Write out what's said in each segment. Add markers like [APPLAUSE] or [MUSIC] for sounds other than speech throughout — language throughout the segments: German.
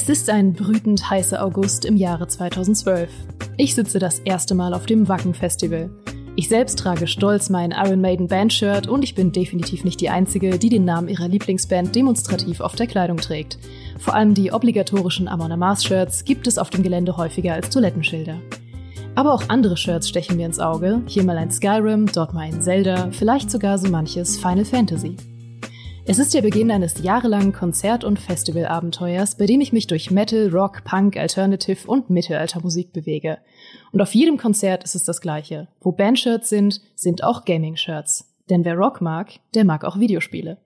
Es ist ein brütend heißer August im Jahre 2012. Ich sitze das erste Mal auf dem Wacken Festival. Ich selbst trage stolz mein Iron Maiden Bandshirt und ich bin definitiv nicht die Einzige, die den Namen ihrer Lieblingsband demonstrativ auf der Kleidung trägt. Vor allem die obligatorischen Amon Amarth Shirts gibt es auf dem Gelände häufiger als Toilettenschilder. Aber auch andere Shirts stechen mir ins Auge. Hier mal ein Skyrim, dort mal ein Zelda, vielleicht sogar so manches Final Fantasy. Es ist der Beginn eines jahrelangen Konzert- und Festivalabenteuers, bei dem ich mich durch Metal, Rock, Punk, Alternative und Mittelaltermusik bewege. Und auf jedem Konzert ist es das Gleiche. Wo Bandshirts sind, sind auch Gaming-Shirts. Denn wer Rock mag, der mag auch Videospiele.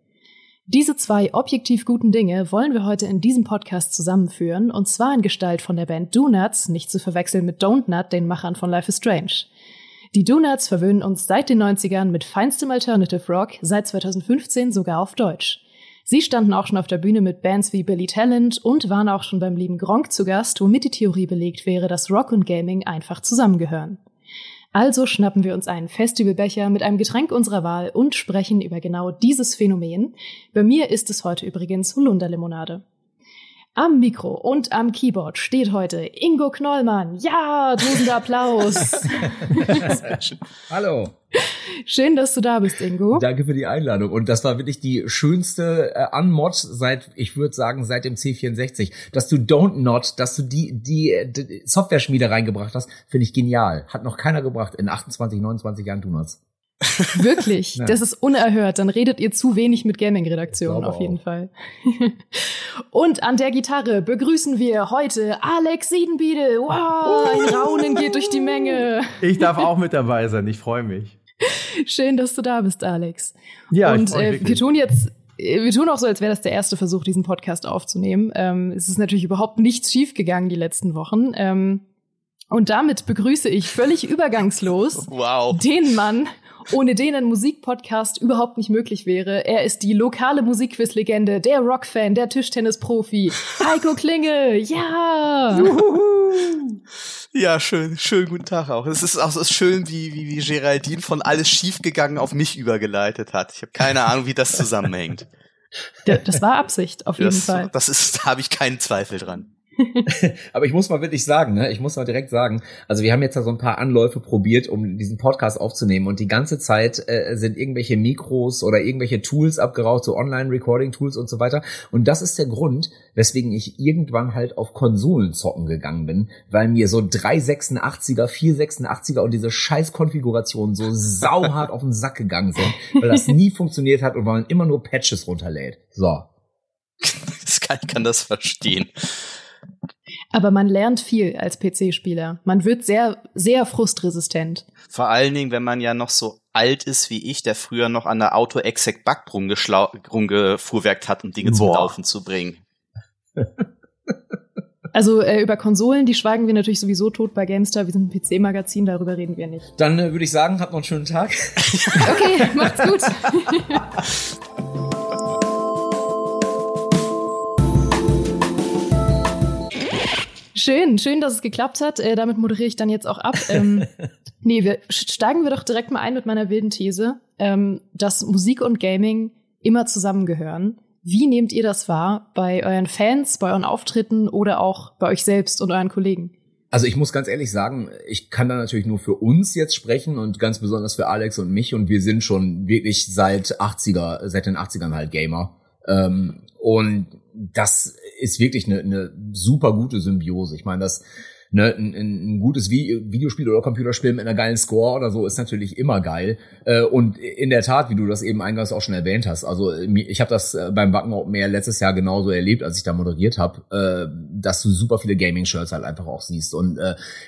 Diese zwei objektiv guten Dinge wollen wir heute in diesem Podcast zusammenführen, und zwar in Gestalt von der Band Donuts, nicht zu verwechseln mit Don't Nut, den Machern von Life is Strange. Die Donuts verwöhnen uns seit den 90ern mit feinstem Alternative Rock, seit 2015 sogar auf Deutsch. Sie standen auch schon auf der Bühne mit Bands wie Billy Talent und waren auch schon beim lieben Gronk zu Gast, womit die Theorie belegt wäre, dass Rock und Gaming einfach zusammengehören. Also schnappen wir uns einen Festivalbecher mit einem Getränk unserer Wahl und sprechen über genau dieses Phänomen. Bei mir ist es heute übrigens Holunderlimonade. Am Mikro und am Keyboard steht heute Ingo Knollmann. Ja, tosender Applaus. [LAUGHS] Hallo. Schön, dass du da bist, Ingo. Danke für die Einladung. Und das war wirklich die schönste äh, Unmod seit, ich würde sagen, seit dem C64. Dass du Don't Not, dass du die, die, die Software-Schmiede reingebracht hast, finde ich genial. Hat noch keiner gebracht in 28, 29 Jahren Donuts. [LAUGHS] Wirklich, ja. das ist unerhört. Dann redet ihr zu wenig mit Gaming-Redaktionen auf jeden auch. Fall. [LAUGHS] Und an der Gitarre begrüßen wir heute Alex Siedenbiedel. Wow, ein Raunen geht durch die Menge. Ich darf auch mit dabei sein. Ich freue mich. [LAUGHS] Schön, dass du da bist, Alex. Ja, und äh, wir tun jetzt wir tun auch so, als wäre das der erste Versuch, diesen Podcast aufzunehmen. Ähm, es ist natürlich überhaupt nichts schiefgegangen die letzten Wochen. Ähm, und damit begrüße ich völlig [LAUGHS] übergangslos wow. den Mann, ohne den ein Musikpodcast überhaupt nicht möglich wäre. Er ist die lokale Musikquiz-Legende, der Rockfan, der Tischtennis-Profi. Heiko Klinge, ja! [LAUGHS] Ja, schön, schön guten Tag auch. Es ist auch so schön, wie, wie, wie Geraldine von alles schiefgegangen auf mich übergeleitet hat. Ich habe keine Ahnung, wie das zusammenhängt. [LAUGHS] Das war Absicht, auf jeden das, Fall. Das ist, da habe ich keinen Zweifel dran. [LAUGHS] Aber ich muss mal wirklich sagen, ne, ich muss mal direkt sagen, also wir haben jetzt da so ein paar Anläufe probiert, um diesen Podcast aufzunehmen und die ganze Zeit äh, sind irgendwelche Mikros oder irgendwelche Tools abgeraucht, so Online-Recording-Tools und so weiter. Und das ist der Grund, weswegen ich irgendwann halt auf Konsolen zocken gegangen bin, weil mir so 386er, 486er und diese scheiß Konfigurationen so sauhart auf den Sack gegangen sind, weil das nie [LAUGHS] funktioniert hat und weil man immer nur Patches runterlädt. So. Ich kann, ich kann das verstehen. Aber man lernt viel als PC-Spieler. Man wird sehr, sehr frustresistent. Vor allen Dingen, wenn man ja noch so alt ist wie ich, der früher noch an der Auto-Exec Bug rumgefuhrwerkt hat, um Dinge Boah. zum Laufen zu bringen. [LAUGHS] Also äh, über Konsolen, die schweigen wir natürlich sowieso tot bei GameStar. Wir sind ein PC-Magazin, darüber reden wir nicht. Dann äh, würde ich sagen, habt noch einen schönen Tag. [LAUGHS] okay, macht's gut. [LAUGHS] Schön, schön, dass es geklappt hat. Äh, damit moderiere ich dann jetzt auch ab. Ähm, [LAUGHS] nee, wir steigen wir doch direkt mal ein mit meiner wilden These, ähm, dass Musik und Gaming immer zusammengehören. Wie nehmt ihr das wahr bei euren Fans, bei euren Auftritten oder auch bei euch selbst und euren Kollegen? Also ich muss ganz ehrlich sagen, ich kann da natürlich nur für uns jetzt sprechen und ganz besonders für Alex und mich und wir sind schon wirklich seit 80er, seit den 80ern halt Gamer. Ähm, und das ist wirklich eine, eine super gute Symbiose. Ich meine, das ne, ein, ein gutes Videospiel oder Computerspiel mit einer geilen Score oder so ist natürlich immer geil. Äh, und in der Tat, wie du das eben eingangs auch schon erwähnt hast, also ich habe das äh, beim Wacken Open Air letztes Jahr genauso erlebt, als ich da moderiert habe, äh, dass du super viele Gaming-Shirts halt einfach auch siehst. Und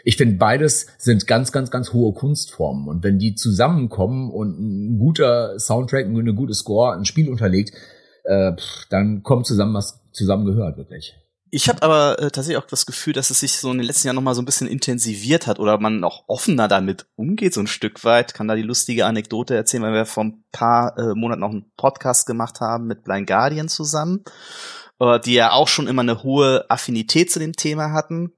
ich finde, beides sind ganz, ganz, ganz hohe Kunstformen. Und wenn die zusammenkommen und ein guter Soundtrack, eine gute Score, ein Spiel unterlegt, dann kommt zusammen, was zusammengehört, wirklich. Ich habe aber äh, tatsächlich auch das Gefühl, dass es sich so in den letzten Jahren noch mal so ein bisschen intensiviert hat oder man auch offener damit umgeht, so ein Stück weit. Kann da die lustige Anekdote erzählen, weil wir vor ein paar äh, Monaten noch einen Podcast gemacht haben mit Blind Guardian zusammen, äh, die ja auch schon immer eine hohe Affinität zu dem Thema hatten.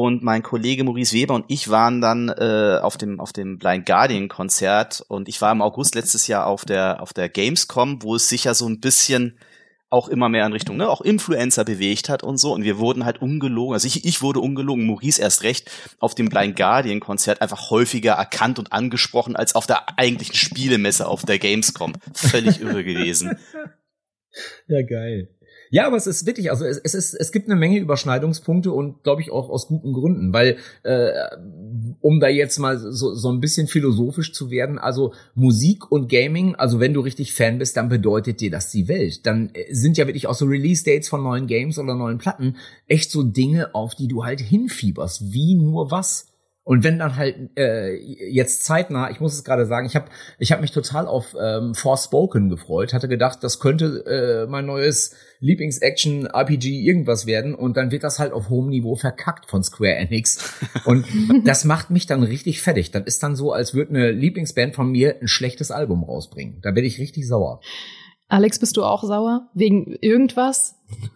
Und mein Kollege Maurice Weber und ich waren dann äh, auf dem auf dem Blind Guardian Konzert und ich war im August letztes Jahr auf der auf der Gamescom, wo es sicher so ein bisschen auch immer mehr in Richtung, ne, auch Influencer bewegt hat und so. Und wir wurden halt ungelogen, also ich, ich wurde ungelogen, Maurice erst recht, auf dem Blind Guardian Konzert einfach häufiger erkannt und angesprochen als auf der eigentlichen Spielemesse auf der Gamescom. Völlig irre gewesen. [LAUGHS] Ja, geil. Ja, aber es ist wirklich, also es, es ist, es gibt eine Menge Überschneidungspunkte und glaube ich auch aus guten Gründen, weil äh, um da jetzt mal so, so ein bisschen philosophisch zu werden, also Musik und Gaming, also wenn du richtig Fan bist, dann bedeutet dir das die Welt. Dann äh, sind ja wirklich auch so Release-Dates von neuen Games oder neuen Platten echt so Dinge, auf die du halt hinfieberst, wie nur was. Und wenn dann halt äh, jetzt zeitnah, ich muss es gerade sagen, ich habe ich hab mich total auf ähm, Forspoken gefreut, hatte gedacht, das könnte äh, mein neues Lieblings-Action-RPG irgendwas werden und dann wird das halt auf hohem Niveau verkackt von Square Enix. Und [LAUGHS] das macht mich dann richtig fertig. Das ist dann so, als würde eine Lieblingsband von mir ein schlechtes Album rausbringen. Da bin ich richtig sauer. Alex, bist du auch sauer? Wegen irgendwas?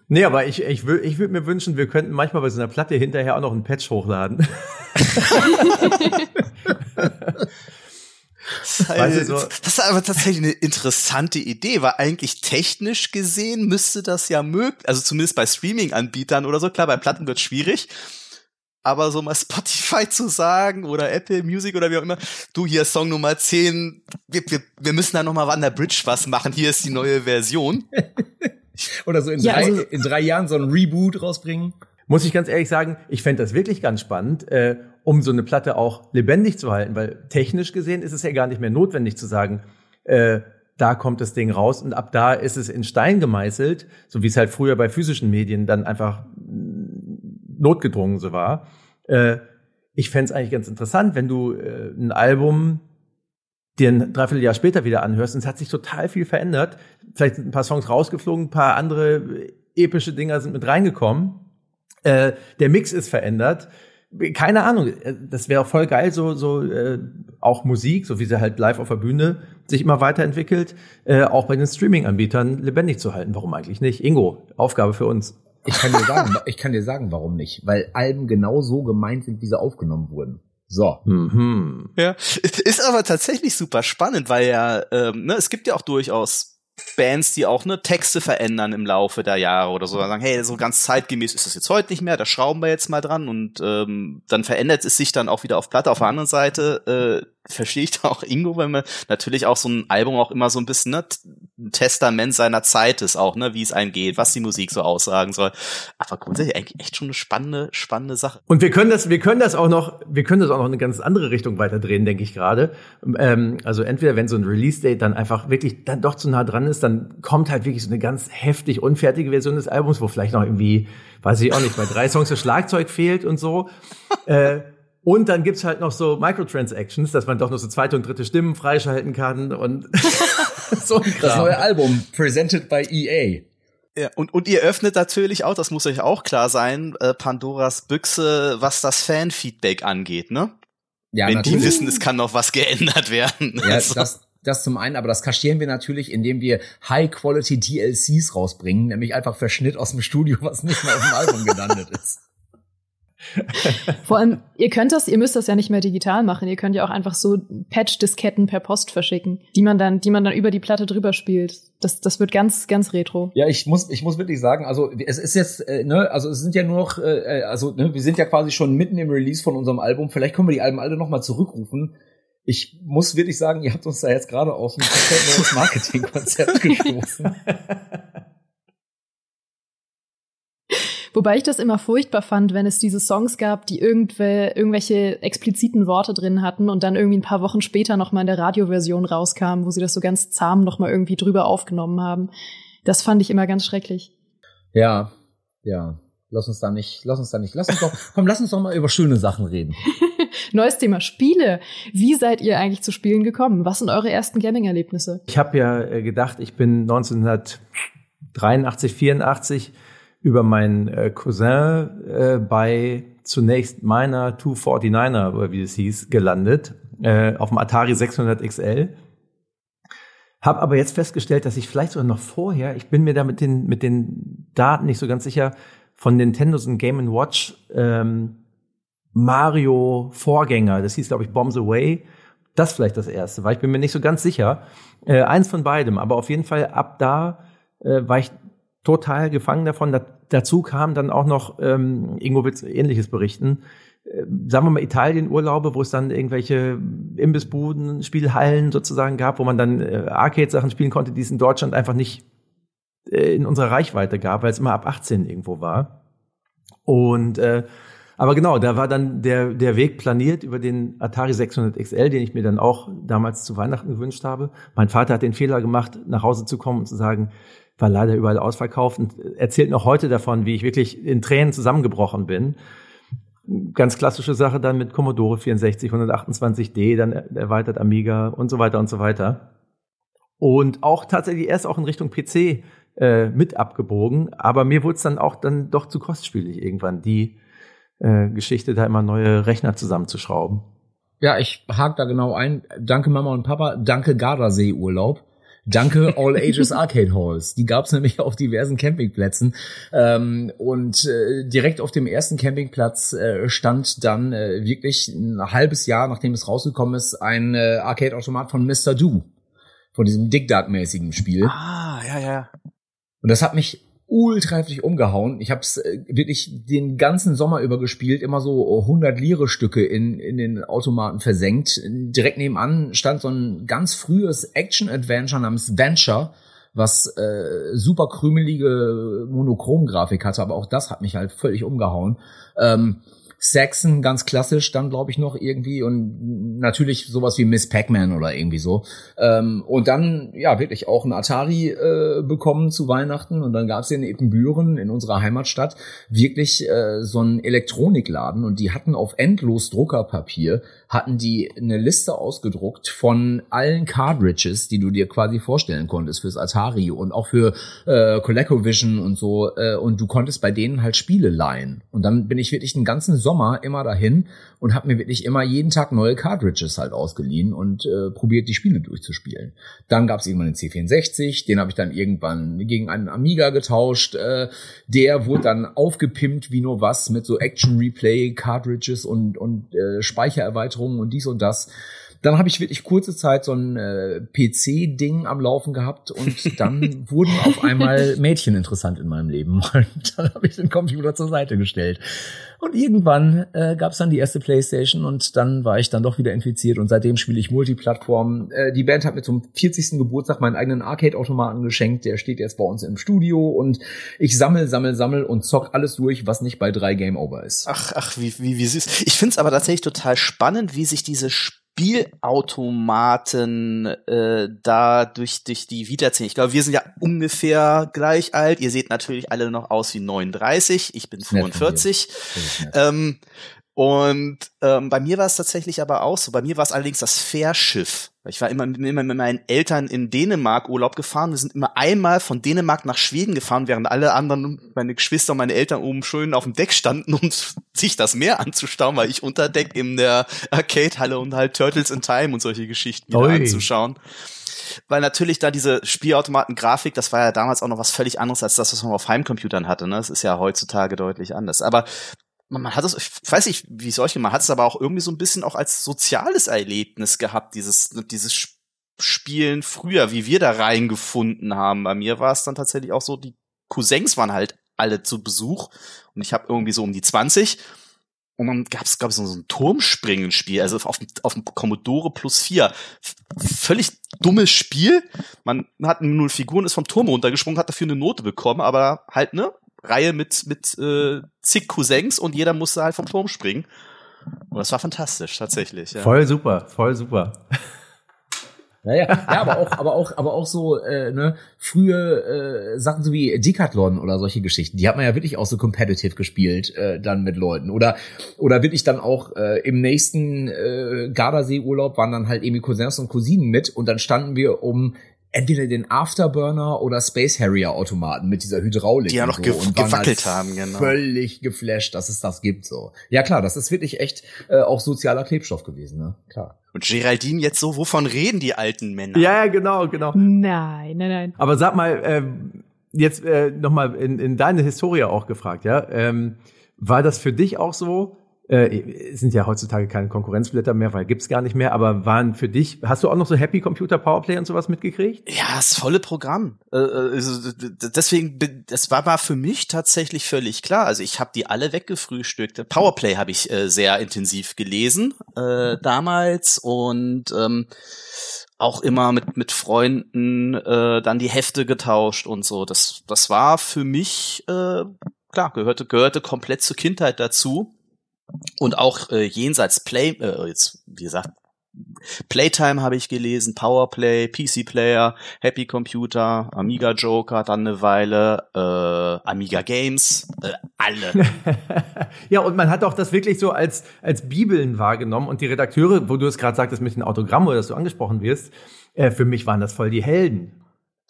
Nee, aber ich, ich, würde ich würd mir wünschen, wir könnten manchmal bei so einer Platte hinterher auch noch einen Patch hochladen. Das ist, so. das ist aber tatsächlich eine interessante Idee, weil eigentlich technisch gesehen müsste das ja möglich, also zumindest bei Streaming-Anbietern oder so, klar, bei Platten wird schwierig, aber so mal [LAUGHS] Spotify zu sagen oder Apple Music oder wie auch immer, du hier Song Nummer 10, wir, wir, wir müssen da nochmal an der Bridge was machen, hier ist die neue Version. [LAUGHS] oder so in, ja, drei, also in drei Jahren so ein Reboot rausbringen. Muss ich ganz ehrlich sagen, ich fände das wirklich ganz spannend, äh, um so eine Platte auch lebendig zu halten, weil technisch gesehen ist es ja gar nicht mehr notwendig zu sagen, äh, da kommt das Ding raus und ab da ist es in Stein gemeißelt, so wie es halt früher bei physischen Medien dann einfach notgedrungen so war. Äh, ich fände es eigentlich ganz interessant, wenn du äh, ein Album dir ein Dreivierteljahr später wieder anhörst und es hat sich total viel verändert. Vielleicht sind ein paar Songs rausgeflogen, ein paar andere epische Dinger sind mit reingekommen. Äh, der Mix ist verändert. Keine Ahnung, äh, das wäre voll geil, so, so äh, auch Musik, so wie sie halt live auf der Bühne sich immer weiterentwickelt, äh, auch bei den Streaming-Anbietern lebendig zu halten. Warum eigentlich nicht? Ingo, Aufgabe für uns. Ich kann dir sagen, ich kann dir sagen, warum nicht. Weil Alben genau so gemeint sind, wie sie aufgenommen wurden. So. Mhm. Ja, ist aber tatsächlich super spannend, weil ja, ähm, ne, es gibt ja auch durchaus Bands, die auch ne Texte verändern im Laufe der Jahre oder so, sagen, hey, so ganz zeitgemäß ist das jetzt heute nicht mehr, da schrauben wir jetzt mal dran und ähm, dann verändert es sich dann auch wieder auf Platte. Auf der anderen Seite äh, verstehe ich da auch Ingo, weil man natürlich auch so ein Album auch immer so ein bisschen ne, ein Testament seiner Zeit ist, auch, ne, wie es einem geht, was die Musik so aussagen soll. Aber grundsätzlich eigentlich echt schon eine spannende, spannende Sache. Und wir können das, wir können das auch noch, wir können das auch noch in eine ganz andere Richtung weiterdrehen, denke ich gerade. Ähm, also entweder, wenn so ein Release-Date dann einfach wirklich dann doch zu nah dran ist, dann kommt halt wirklich so eine ganz heftig unfertige Version des Albums, wo vielleicht noch irgendwie, weiß ich auch nicht, bei drei Songs das Schlagzeug fehlt und so. [LAUGHS] äh, und dann gibt's halt noch so Microtransactions, dass man doch noch so zweite und dritte Stimmen freischalten kann und [LAUGHS] [LAUGHS] so ein Kram. Das neue Album, presented by EA. Ja, und, und ihr öffnet natürlich auch, das muss euch auch klar sein, äh, Pandoras Büchse, was das Fanfeedback angeht, ne? Ja, Wenn natürlich. die wissen, es kann noch was geändert werden. Ja, also. das, das zum einen, aber das kaschieren wir natürlich, indem wir High-Quality DLCs rausbringen, nämlich einfach Verschnitt aus dem Studio, was nicht mehr auf dem Album gelandet ist. [LAUGHS] Vor allem, ihr könnt das, ihr müsst das ja nicht mehr digital machen. Ihr könnt ja auch einfach so Patch-Disketten per Post verschicken, die man dann, die man dann über die Platte drüber spielt. Das, das wird ganz, ganz retro. Ja, ich muss, ich muss wirklich sagen, also es ist jetzt, äh, ne, also es sind ja nur noch, äh, also ne, wir sind ja quasi schon mitten im Release von unserem Album. Vielleicht können wir die Alben alle noch mal zurückrufen. Ich muss wirklich sagen, ihr habt uns da jetzt gerade auf ein neues [LAUGHS] Marketingkonzept gestoßen. [LAUGHS] Wobei ich das immer furchtbar fand, wenn es diese Songs gab, die irgendwel irgendwelche expliziten Worte drin hatten und dann irgendwie ein paar Wochen später noch mal in der Radioversion rauskamen, wo sie das so ganz zahm noch mal irgendwie drüber aufgenommen haben. Das fand ich immer ganz schrecklich. Ja, ja. Lass uns da nicht, lass uns da nicht, lass uns doch, [LAUGHS] komm, lass uns doch mal über schöne Sachen reden. [LAUGHS] Neues Thema Spiele. Wie seid ihr eigentlich zu Spielen gekommen? Was sind eure ersten Gaming-Erlebnisse? Ich habe ja äh, gedacht, ich bin 1983, 84 über meinen äh, Cousin äh, bei zunächst meiner 249er, oder wie es hieß, gelandet, äh, auf dem Atari 600 XL. Hab aber jetzt festgestellt, dass ich vielleicht sogar noch vorher, ich bin mir da mit den, mit den Daten nicht so ganz sicher, von Nintendos und Game Watch ähm, Mario Vorgänger, das hieß glaube ich Bombs Away, das vielleicht das erste war. Ich bin mir nicht so ganz sicher. Äh, eins von beidem, aber auf jeden Fall ab da äh, war ich total gefangen davon. Da, dazu kam dann auch noch, ähm, Ingo wird ähnliches berichten, äh, sagen wir mal Italien-Urlaube, wo es dann irgendwelche Imbissbuden, Spielhallen sozusagen gab, wo man dann äh, Arcade-Sachen spielen konnte, die es in Deutschland einfach nicht äh, in unserer Reichweite gab, weil es immer ab 18 irgendwo war. Und äh, aber genau, da war dann der, der Weg planiert über den Atari 600 XL, den ich mir dann auch damals zu Weihnachten gewünscht habe. Mein Vater hat den Fehler gemacht, nach Hause zu kommen und zu sagen, war leider überall ausverkauft und erzählt noch heute davon, wie ich wirklich in Tränen zusammengebrochen bin. Ganz klassische Sache dann mit Commodore 64, 128D, dann erweitert Amiga und so weiter und so weiter. Und auch tatsächlich erst auch in Richtung PC äh, mit abgebogen, aber mir wurde es dann auch dann doch zu kostspielig irgendwann, die äh, Geschichte da immer neue Rechner zusammenzuschrauben. Ja, ich hake da genau ein. Danke Mama und Papa, danke Gardasee-Urlaub. Danke [LAUGHS] All Ages Arcade Halls. Die gab es nämlich auf diversen Campingplätzen. Ähm, und äh, direkt auf dem ersten Campingplatz äh, stand dann äh, wirklich ein halbes Jahr, nachdem es rausgekommen ist, ein äh, Arcade-Automat von Mr. Do. Von diesem Dig Dug-mäßigen Spiel. Ah, ja, ja. Und das hat mich ultra heftig umgehauen. Ich habe es äh, wirklich den ganzen Sommer über gespielt, immer so 100 Lire Stücke in, in den Automaten versenkt. Direkt nebenan stand so ein ganz frühes Action-Adventure namens Venture, was äh, super krümelige Monochrom-Grafik hatte, aber auch das hat mich halt völlig umgehauen. Ähm, Saxon ganz klassisch dann glaube ich noch irgendwie und natürlich sowas wie Miss Pac-Man oder irgendwie so ähm, und dann ja wirklich auch ein Atari äh, bekommen zu Weihnachten und dann gab es in Ippenbüren in unserer Heimatstadt wirklich äh, so einen Elektronikladen und die hatten auf endlos Druckerpapier hatten die eine Liste ausgedruckt von allen Cartridges, die du dir quasi vorstellen konntest fürs Atari und auch für äh, ColecoVision und so. Äh, und du konntest bei denen halt Spiele leihen. Und dann bin ich wirklich den ganzen Sommer immer dahin und habe mir wirklich immer jeden Tag neue Cartridges halt ausgeliehen und äh, probiert, die Spiele durchzuspielen. Dann gab es irgendwann den C64, den habe ich dann irgendwann gegen einen Amiga getauscht. Äh, der wurde dann aufgepimpt wie nur was mit so Action Replay Cartridges und, und äh, Speichererweiterungen Erweiterungen und dies und das. Dann habe ich wirklich kurze Zeit so ein äh, PC-Ding am Laufen gehabt und [LAUGHS] dann wurden auf einmal Mädchen interessant in meinem Leben. [LAUGHS] Und dann habe ich den Computer zur Seite gestellt. Und irgendwann äh, gab es dann die erste Playstation und dann war ich dann doch wieder infiziert und seitdem spiele ich Multiplattform. Äh, die Band hat mir zum 40. Geburtstag meinen eigenen Arcade-Automaten geschenkt. Der steht jetzt bei uns im Studio und ich sammel, sammel, sammel und zock alles durch, was nicht bei drei Game Over ist. Ach, ach, wie, wie, wie süß. Ich find's aber tatsächlich total spannend, wie sich diese Sp Spielautomaten äh, da durch, durch die Wiederziehen. Ich glaube, wir sind ja ungefähr gleich alt. Ihr seht natürlich alle noch aus wie 39. Ich bin 45. Ähm, und ähm, bei mir war es tatsächlich aber auch so. Bei mir war es allerdings das Fährschiff. Ich war immer, immer mit meinen Eltern in Dänemark Urlaub gefahren. Wir sind immer einmal von Dänemark nach Schweden gefahren, während alle anderen, meine Geschwister und meine Eltern oben schön auf dem Deck standen, um [LAUGHS] sich das Meer anzuschauen, weil ich unter Deck in der Arcade-Halle und halt Turtles in Time und solche Geschichten anzuschauen weil natürlich da diese Spielautomaten-Grafik, das war ja damals auch noch was völlig anderes als das, was man auf Heimcomputern hatte. Ne? Das ist ja heutzutage deutlich anders. Aber man, man hat es, ich weiß nicht, wie geht, man hat es aber auch irgendwie so ein bisschen auch als soziales Erlebnis gehabt, dieses, dieses Spielen früher, wie wir da reingefunden haben. Bei mir war es dann tatsächlich auch so, die Cousins waren halt alle zu Besuch und ich habe irgendwie so um die 20 und dann gab es, glaube ich, so ein Turmspringen-Spiel, also auf, auf dem Commodore Plus 4. Völlig dummes Spiel. Man hat nur Figuren, ist vom Turm runtergesprungen, hat dafür eine Note bekommen, aber halt, ne, Reihe mit, mit äh, zig Cousins und jeder musste halt vom Turm springen. Und das war fantastisch, tatsächlich. Ja. Voll super, voll super. [LAUGHS] Naja, ja, aber auch, aber auch, aber auch so, äh, ne, frühe äh, Sachen so wie Decathlon oder solche Geschichten, die hat man ja wirklich auch so competitive gespielt, äh, dann mit Leuten. Oder oder wirklich dann auch äh, im nächsten äh, Gardasee-Urlaub waren dann halt irgendwie Cousins und Cousinen mit und dann standen wir um entweder den Afterburner oder Space Harrier Automaten mit dieser Hydraulik. Die ja noch so, ge und gewackelt halt haben, genau. Völlig geflasht, dass es das gibt, so. Ja klar, das ist wirklich echt äh, auch sozialer Klebstoff gewesen, ne? Klar. Und Geraldine jetzt so, wovon reden die alten Männer? Ja, genau, genau. Nein, nein, nein. Aber sag mal, äh, jetzt äh, nochmal in, in deine Historie auch gefragt, ja. Ähm, war das für dich auch so, äh, sind ja heutzutage keine Konkurrenzblätter mehr, weil gibt's gar nicht mehr, aber waren für dich, hast du auch noch so Happy Computer Powerplay und sowas mitgekriegt? Ja, das volle Programm. Äh, äh, also, deswegen, das war mal für mich tatsächlich völlig klar. Also ich habe die alle weggefrühstückt. Powerplay habe ich äh, sehr intensiv gelesen äh, damals und ähm, auch immer mit mit Freunden äh, dann die Hefte getauscht und so. Das das war für mich äh, klar gehörte gehörte komplett zur Kindheit dazu und auch äh, jenseits Play, äh, jetzt wie gesagt, Playtime habe ich gelesen, Powerplay, PC Player, Happy Computer, Amiga Joker, dann eine Weile, äh, Amiga Games, äh, alle. [LAUGHS] ja, und man hat auch das wirklich so als, als Bibeln wahrgenommen und die Redakteure, wo du es gerade sagtest mit den Autogramm oder dass du angesprochen wirst, äh, für mich waren das voll die Helden.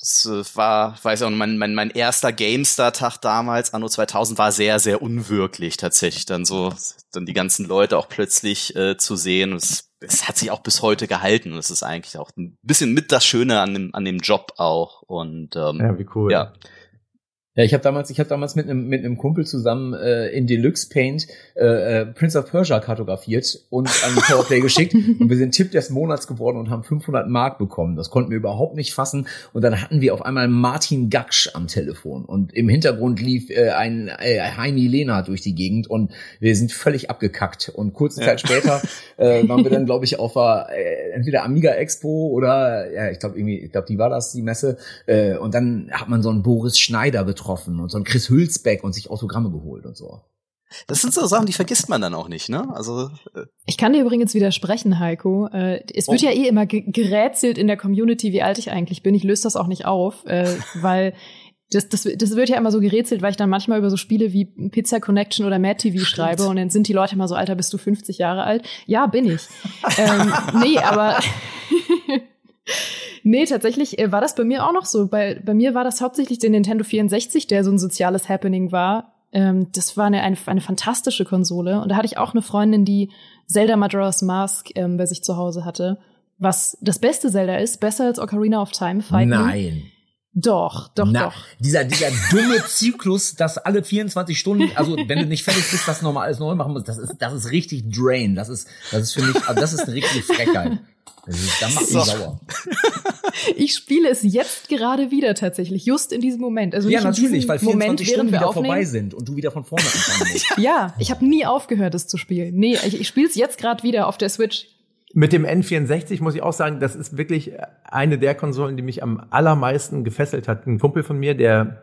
Das äh, war, weiß ich auch, mein, mein, mein erster GameStar-Tag damals, Anno 2000, war sehr, sehr unwirklich tatsächlich. Dann so, dann die ganzen Leute auch plötzlich äh, zu sehen. Es, es hat sich auch bis heute gehalten. Und es ist eigentlich auch ein bisschen mit das Schöne an dem, an dem Job auch. Und ähm, ja, wie cool. Ja, ja, ich habe damals, ich habe damals mit einem mit einem Kumpel zusammen äh, in Deluxe Paint äh, äh, Prince of Persia kartografiert und an Powerplay [LAUGHS] geschickt. Und wir sind Tipp des Monats geworden und haben 500 Mark bekommen. Das konnten wir überhaupt nicht fassen. Und dann hatten wir auf einmal Martin Gaksch am Telefon. Und im Hintergrund lief äh, ein äh, Heini Lena durch die Gegend. Und wir sind völlig abgekackt. Und kurze Zeit später äh, [LAUGHS] waren wir dann glaube ich auf der, äh, entweder Amiga Expo oder ja ich glaube irgendwie ich glaube die war das die Messe. Äh, und dann hat man so einen Boris Schneider betroffen getroffen und so ein Chris Hülsbeck und sich Autogramme geholt und so. Das sind so Sachen, die vergisst man dann auch nicht, ne? Also äh ich kann dir übrigens widersprechen, Heiko. Äh, es wird oh. ja eh immer gerätselt in der Community, wie alt ich eigentlich bin. Ich löse das auch nicht auf, äh, [LAUGHS] weil das, das, das wird ja immer so gerätselt, weil ich dann manchmal über so Spiele wie Pizza Connection oder Mad TV Stimmt. schreibe und dann sind die Leute immer so, Alter, bist du 50 Jahre alt? Ja, bin ich. ähm, nee, aber [LAUGHS] Nee, tatsächlich äh, war das bei mir auch noch so. Bei, bei mir war das hauptsächlich der Nintendo 64, der so ein soziales Happening war. Ähm, das war eine, eine, eine fantastische Konsole. Und da hatte ich auch eine Freundin, die Zelda Majora's Mask ähm, bei sich zu Hause hatte. Was das beste Zelda ist, besser als Ocarina of Time. Fight Nein. Doch, doch, Na, doch. Dieser, dieser dumme [LAUGHS] Zyklus, dass alle 24 Stunden, also wenn du nicht fertig bist, das nochmal alles neu machen musst, das ist, das ist richtig drain. Das ist, das ist für mich, also das ist eine richtige Frechheit. Das, macht mich sauer. [LAUGHS] Ich spiele es jetzt gerade wieder tatsächlich, just in diesem Moment. Also ja, natürlich, weil 24 Moment, Stunden wieder aufnehmen. vorbei sind und du wieder von vorne anfangen musst. [LAUGHS] ja, ich habe nie aufgehört, es zu spielen. Nee, ich, ich spiele es jetzt gerade wieder auf der Switch. Mit dem N64 muss ich auch sagen, das ist wirklich eine der Konsolen, die mich am allermeisten gefesselt hat. Ein Kumpel von mir, der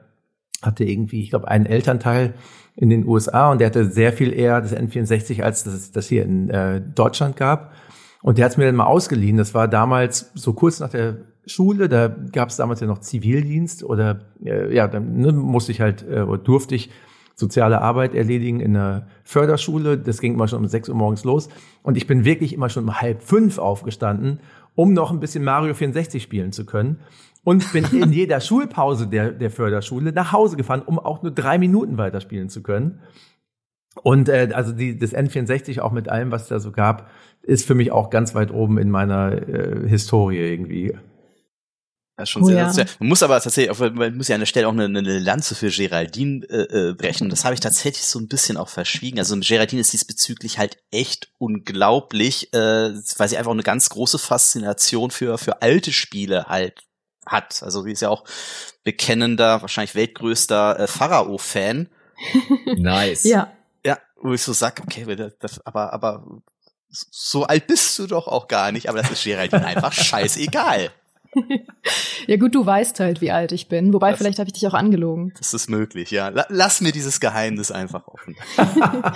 hatte irgendwie, ich glaube, einen Elternteil in den USA und der hatte sehr viel eher das N64, als das, das hier in äh, Deutschland gab. Und der hat es mir dann mal ausgeliehen. Das war damals so kurz nach der Schule, da gab es damals ja noch Zivildienst oder äh, ja, dann ne, musste ich halt äh, oder durfte ich soziale Arbeit erledigen in einer Förderschule. Das ging immer schon um sechs Uhr morgens los. Und ich bin wirklich immer schon um halb fünf aufgestanden, um noch ein bisschen Mario 64 spielen zu können. Und bin [LAUGHS] in jeder Schulpause der, der Förderschule nach Hause gefahren, um auch nur drei Minuten weiterspielen zu können. Und äh, also die, das N64 auch mit allem, was da so gab, ist für mich auch ganz weit oben in meiner äh, Historie irgendwie. Ja, schon oh, sehr, ja. sehr. Man muss aber tatsächlich, man muss ja an der Stelle auch eine, eine Lanze für Geraldine äh, äh, brechen. Das habe ich tatsächlich so ein bisschen auch verschwiegen. Also Geraldine ist diesbezüglich halt echt unglaublich, äh, weil sie einfach eine ganz große Faszination für für alte Spiele halt hat. Also sie ist ja auch bekennender, wahrscheinlich weltgrößter äh, Pharao-Fan. [LAUGHS] nice. ja. Wo ich so sag, okay, das, aber aber so alt bist du doch auch gar nicht. Aber das ist Geraldine einfach [LAUGHS] scheißegal ja gut, du weißt halt, wie alt ich bin. Wobei, das, vielleicht habe ich dich auch angelogen. Das ist möglich, ja. Lass mir dieses Geheimnis einfach offen. [LAUGHS]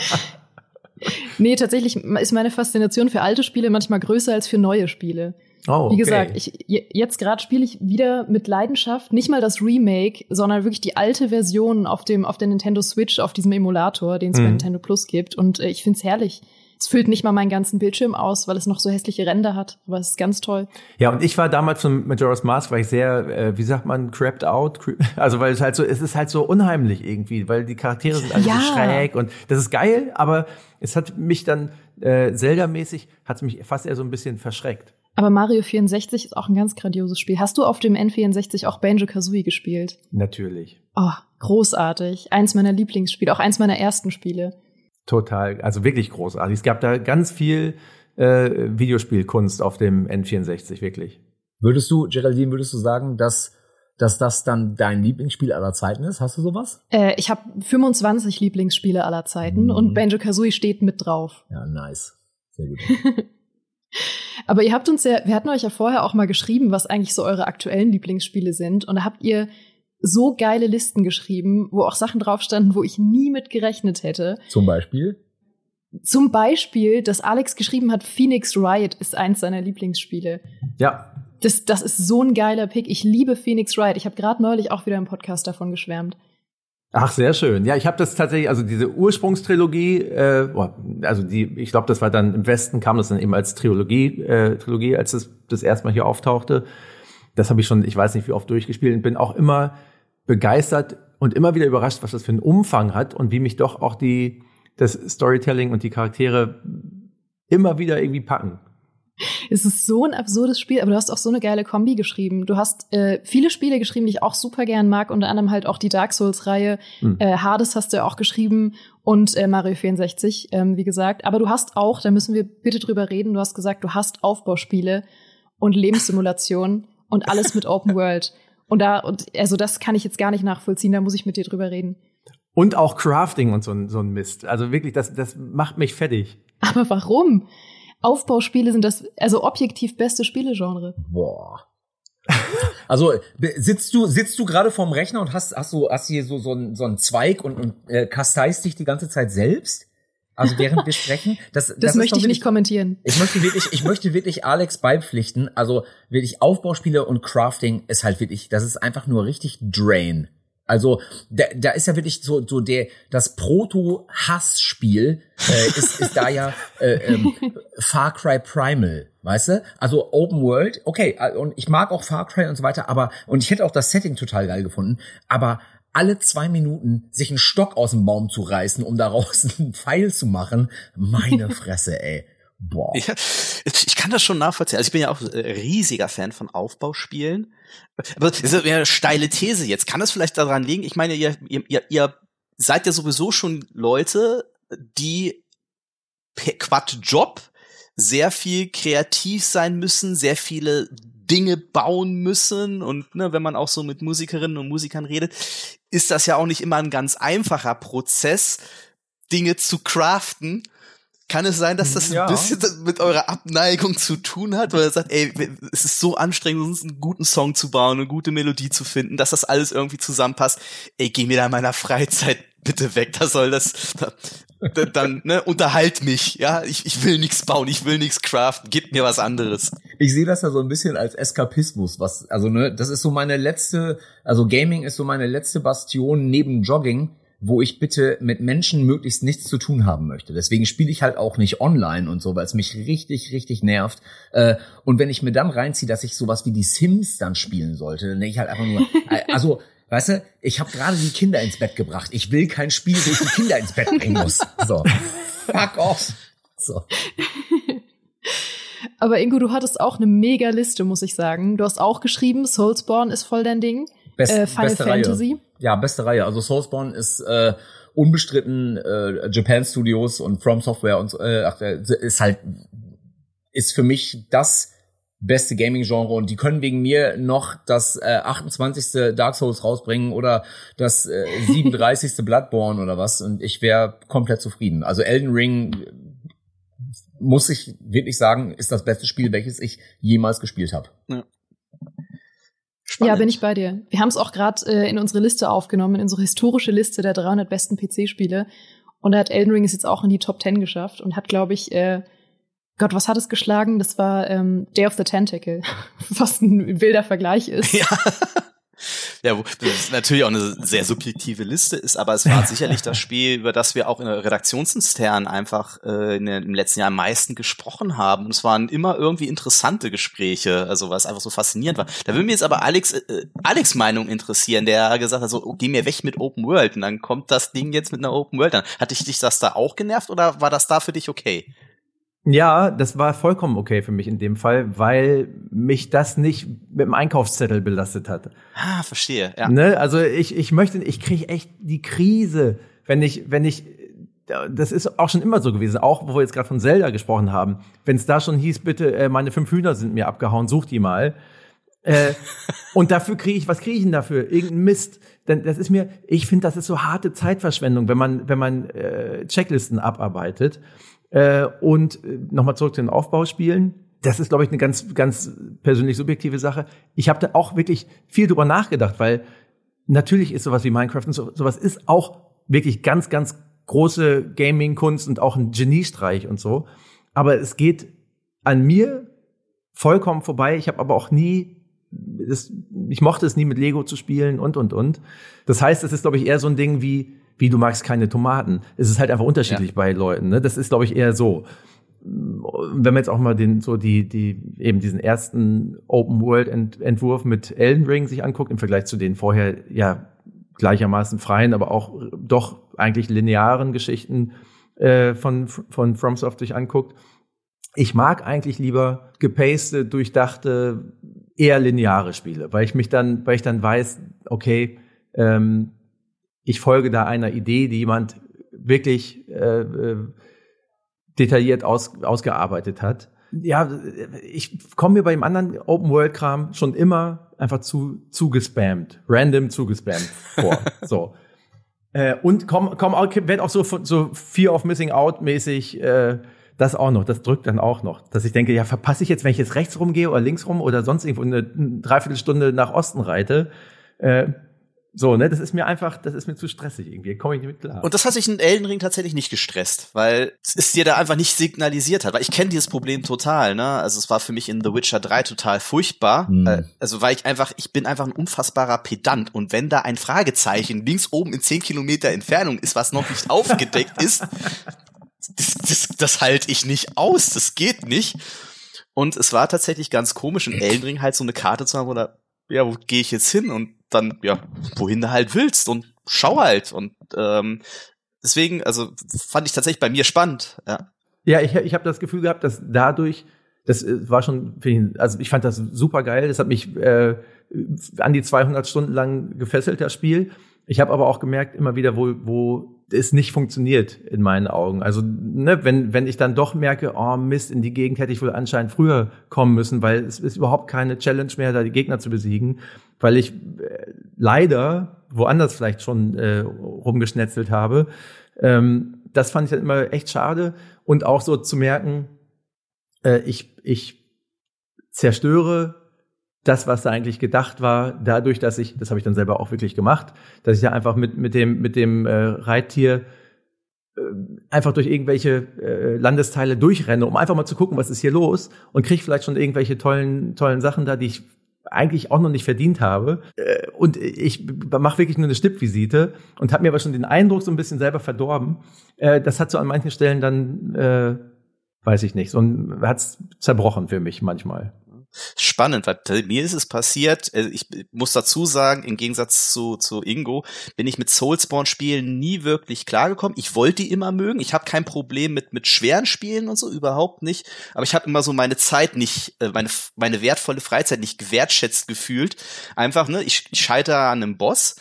nee, tatsächlich ist meine Faszination für alte Spiele manchmal größer als für neue Spiele. Oh, okay. Wie gesagt, ich, jetzt gerade spiele ich wieder mit Leidenschaft nicht mal das Remake, sondern wirklich die alte Version auf dem auf der Nintendo Switch, auf diesem Emulator, den es mhm. bei Nintendo Plus gibt. Und äh, ich find's herrlich. Es füllt nicht mal meinen ganzen Bildschirm aus, weil es noch so hässliche Ränder hat. Aber es ist ganz toll. Ja, und ich war damals von Majora's Mask, war ich sehr, äh, wie sagt man, crapped out. [LAUGHS] Also weil es halt so, es ist halt so unheimlich irgendwie, weil die Charaktere sind alle ja. so schräg und das ist geil, aber es hat mich dann äh, Zelda-mäßig, hat mich fast eher so ein bisschen verschreckt. Aber Mario 64 ist auch ein ganz grandioses Spiel. Hast du auf dem N64 auch Banjo-Kazooie gespielt? Natürlich. Oh, großartig. Eins meiner Lieblingsspiele, auch eins meiner ersten Spiele. Total, also wirklich großartig. Es gab da ganz viel äh, Videospielkunst auf dem N64, wirklich. Würdest du, Geraldine, würdest du sagen, dass dass das dann dein Lieblingsspiel aller Zeiten ist? Hast du sowas? Äh, ich habe 25 Lieblingsspiele aller Zeiten mhm. und Banjo Kazooie steht mit drauf. Ja, nice. Sehr gut. [LAUGHS] Aber ihr habt uns ja, wir hatten euch ja vorher auch mal geschrieben, was eigentlich so eure aktuellen Lieblingsspiele sind. Und da habt ihr so geile Listen geschrieben, wo auch Sachen drauf standen, wo ich nie mit gerechnet hätte. Zum Beispiel? Zum Beispiel, dass Alex geschrieben hat, Phoenix Riot ist eins seiner Lieblingsspiele. Ja. Das, das ist so ein geiler Pick. Ich liebe Phoenix Riot. Ich habe gerade neulich auch wieder im Podcast davon geschwärmt. Ach, sehr schön. Ja, ich habe das tatsächlich, also diese Ursprungstrilogie, äh, also die, ich glaube, das war dann im Westen kam das dann eben als Trilogie, äh, Trilogie, als das erste Mal hier auftauchte. Das habe ich schon, ich weiß nicht, wie oft durchgespielt und bin auch immer begeistert und immer wieder überrascht, was das für einen Umfang hat und wie mich doch auch die das Storytelling und die Charaktere immer wieder irgendwie packen. Es ist so ein absurdes Spiel, aber du hast auch so eine geile Kombi geschrieben. Du hast äh, viele Spiele geschrieben, die ich auch super gern mag, unter anderem halt auch die Dark Souls-Reihe. Mhm. Äh, Hades hast du auch geschrieben und äh, Mario 64, ähm, wie gesagt. Aber du hast auch, da müssen wir bitte drüber reden, du hast gesagt, du hast Aufbauspiele und Lebenssimulationen [LAUGHS] und alles mit Open World. Und da, und also das kann ich jetzt gar nicht nachvollziehen, da muss ich mit dir drüber reden. Und auch Crafting und so ein, so ein Mist. Also wirklich, das, das macht mich fertig. Aber warum? Aufbauspiele sind das, also objektiv beste Spielegenre. Boah. [LAUGHS] Also sitzt du sitzt du gerade vorm Rechner und hast hast du hast hier so so einen so einen Zweig und, und äh, kasteist dich die ganze Zeit selbst? Also während wir sprechen, [LAUGHS] das das, das möchte ich wirklich, nicht kommentieren. Ich möchte wirklich ich möchte wirklich Alex beipflichten, also wirklich Aufbauspiele und Crafting ist halt wirklich, das ist einfach nur richtig Drain. Also da, da ist ja wirklich so so der das Proto-Hass-Spiel äh, ist, ist da ja äh, ähm, Far Cry Primal, weißt du? Also Open World, okay, äh, und ich mag auch Far Cry und so weiter, aber und ich hätte auch das Setting total geil gefunden, aber alle zwei Minuten sich einen Stock aus dem Baum zu reißen, um daraus [LAUGHS] einen Pfeil zu machen, meine Fresse, ey. Boah. Ja, ich kann das schon nachvollziehen. Also ich bin ja auch riesiger Fan von Aufbauspielen. Aber das ist eine steile These jetzt. Kann das vielleicht daran liegen? Ich meine, ihr, ihr, ihr seid ja sowieso schon Leute, die per Quad Job sehr viel kreativ sein müssen, sehr viele Dinge bauen müssen und ne, wenn man auch so mit Musikerinnen und Musikern redet, ist das ja auch nicht immer ein ganz einfacher Prozess, Dinge zu craften kann es sein, dass das ja. ein bisschen mit eurer Abneigung zu tun hat, weil er sagt, ey, es ist so anstrengend, uns einen guten Song zu bauen, eine gute Melodie zu finden, dass das alles irgendwie zusammenpasst. Ey, geh mir da in meiner Freizeit bitte weg, da soll das, da, dann, ne, unterhalt mich, ja, ich, ich will nichts bauen, ich will nichts craften, gib mir was anderes. Ich sehe das ja so ein bisschen als Eskapismus, was, also, ne, das ist so meine letzte, also Gaming ist so meine letzte Bastion neben Jogging, wo ich bitte mit Menschen möglichst nichts zu tun haben möchte. Deswegen spiele ich halt auch nicht online und so, weil es mich richtig, richtig nervt. Äh, und wenn ich mir dann reinziehe, dass ich sowas wie die Sims dann spielen sollte, dann denke ich halt einfach nur, äh, [LAUGHS] also Weißt du, ich habe gerade die Kinder ins Bett gebracht. Ich will kein Spiel, wo ich die Kinder ins Bett bringen muss. So. Fuck off. So. [LAUGHS] Aber Ingo, du hattest auch eine mega Liste, muss ich sagen. Du hast auch geschrieben, Soulsborne ist voll dein Ding. Best, äh, Final Fantasy. Reihe. Ja, beste Reihe. Also Soulspawn ist äh, unbestritten äh, Japan Studios und From Software und äh, ach, äh, ist halt ist für mich das beste Gaming-Genre und die können wegen mir noch das äh, 28. Dark Souls rausbringen oder das äh, [LAUGHS] 37. Bloodborne oder was und ich wäre komplett zufrieden. Also Elden Ring muss ich wirklich sagen, ist das beste Spiel, welches ich jemals gespielt habe. Ja. Spannend. Ja, bin ich bei dir. Wir haben es auch gerade äh, in unsere Liste aufgenommen, in unsere historische Liste der 300 besten PC-Spiele. Und da hat Elden Ring es jetzt auch in die Top 10 geschafft und hat, glaube ich, äh, Gott, was hat es geschlagen? Das war ähm, Day of the Tentacle, [LAUGHS] was ein wilder Vergleich ist. Ja. [LAUGHS] Ja, das natürlich auch eine sehr subjektive Liste ist, aber es war [LAUGHS] sicherlich das Spiel, über das wir auch in der Redaktionsintern einfach äh, in, im letzten Jahr am meisten gesprochen haben. Und es waren immer irgendwie interessante Gespräche, also was einfach so faszinierend war. Da würde mich jetzt aber Alex, äh, Alex Meinung interessieren, der gesagt hat, so, oh, geh mir weg mit Open World. Und dann kommt das Ding jetzt mit einer Open World an. Hat dich das da auch genervt oder war das da für dich okay? Ja, das war vollkommen okay für mich in dem Fall, weil mich das nicht mit dem Einkaufszettel belastet hat. Ah, verstehe. Ja. Ne? Also ich, ich möchte, ich kriege echt die Krise, wenn ich, wenn ich das ist auch schon immer so gewesen, auch wo wir jetzt gerade von Zelda gesprochen haben. Wenn es da schon hieß, bitte, äh, meine fünf Hühner sind mir abgehauen, such die mal. Äh, [LAUGHS] und dafür kriege ich, was kriege ich denn dafür? Irgendein Mist. Denn das ist mir, ich finde, das ist so harte Zeitverschwendung, wenn man, wenn man äh, Checklisten abarbeitet. Äh, und äh, nochmal zurück zu den Aufbauspielen. Das ist, glaube ich, eine ganz, ganz persönlich subjektive Sache. Ich habe da auch wirklich viel drüber nachgedacht, weil natürlich ist sowas wie Minecraft und so, sowas ist auch wirklich ganz, ganz große Gaming-Kunst und auch ein Geniestreich und so. Aber es geht an mir vollkommen vorbei. Ich habe aber auch nie, das, ich mochte es nie mit Lego zu spielen und, und, und. Das heißt, es ist, glaube ich, eher so ein Ding wie, wie du magst keine Tomaten. Es ist halt einfach unterschiedlich ja. bei Leuten. Ne? Das ist, glaube ich, eher so. Wenn man jetzt auch mal den, so die, die, eben diesen ersten Open World Entwurf mit Elden Ring sich anguckt, im Vergleich zu den vorher, ja, gleichermaßen freien, aber auch doch eigentlich linearen Geschichten äh, von, von FromSoft sich anguckt. Ich mag eigentlich lieber gepaste, durchdachte, eher lineare Spiele, weil ich mich dann, weil ich dann weiß, okay, ähm, ich folge da einer Idee, die jemand wirklich äh, äh, detailliert aus, ausgearbeitet hat. Ja, ich komme mir bei dem anderen Open World Kram schon immer einfach zu zugespammt, random zugespammt [LAUGHS] vor. so. Äh, und komm, komm auch, werd auch so, so Fear of Missing Out mäßig, äh, das auch noch, das drückt dann auch noch, dass ich denke, ja, verpasse ich jetzt, wenn ich jetzt rechts rumgehe oder links rum oder sonst irgendwo eine Dreiviertelstunde nach Osten reite, äh, so, ne, das ist mir einfach, das ist mir zu stressig irgendwie, komme ich nicht mit klar. Und das hat sich in Elden Ring tatsächlich nicht gestresst, weil es dir da einfach nicht signalisiert hat, weil ich kenne dieses Problem total, ne? Also es war für mich in The Witcher 3 total furchtbar, mhm. äh, also weil ich einfach, ich bin einfach ein unfassbarer Pedant und wenn da ein Fragezeichen links oben in 10 Kilometer Entfernung ist, was noch nicht aufgedeckt ist, [LAUGHS] das, das, das halte ich nicht aus, das geht nicht. Und es war tatsächlich ganz komisch, in Elden Ring halt so eine Karte zu haben, wo da, ja, wo gehe ich jetzt hin? Und dann, ja, wohin du halt willst und schau halt. Und ähm, deswegen, also fand ich tatsächlich bei mir spannend, ja. Ja, ich, ich habe das Gefühl gehabt, dass dadurch, das äh, war schon, also ich fand das super geil, das hat mich äh, an die 200 Stunden lang gefesselt, das Spiel. Ich habe aber auch gemerkt, immer wieder, wo, wo es nicht funktioniert in meinen Augen. Also, ne, wenn, wenn ich dann doch merke, oh Mist, in die Gegend hätte ich wohl anscheinend früher kommen müssen, weil es ist überhaupt keine Challenge mehr, da die Gegner zu besiegen, weil ich äh, leider woanders vielleicht schon äh, rumgeschnetzelt habe. Ähm, das fand ich dann immer echt schade. Und auch so zu merken, äh, ich, ich zerstöre das, was da eigentlich gedacht war, dadurch, dass ich, das habe ich dann selber auch wirklich gemacht, dass ich ja einfach mit, mit dem, mit dem äh, Reittier äh, einfach durch irgendwelche äh, Landesteile durchrenne, um einfach mal zu gucken, was ist hier los und kriege vielleicht schon irgendwelche tollen, tollen Sachen da, die ich eigentlich auch noch nicht verdient habe. Äh, und ich mache wirklich nur eine Stippvisite und habe mir aber schon den Eindruck so ein bisschen selber verdorben. Äh, das hat so an manchen Stellen dann, äh, weiß ich nicht, so ein, hat's zerbrochen für mich manchmal spannend, weil mir ist es passiert, äh, ich muss dazu sagen, im Gegensatz zu, zu Ingo, bin ich mit Soulspawn-Spielen nie wirklich klargekommen. Ich wollte die immer mögen. Ich habe kein Problem mit, mit schweren Spielen und so, überhaupt nicht. Aber ich habe immer so meine Zeit nicht, äh, meine, meine wertvolle Freizeit nicht gewertschätzt gefühlt. Einfach, ne, ich, ich scheitere an einem Boss.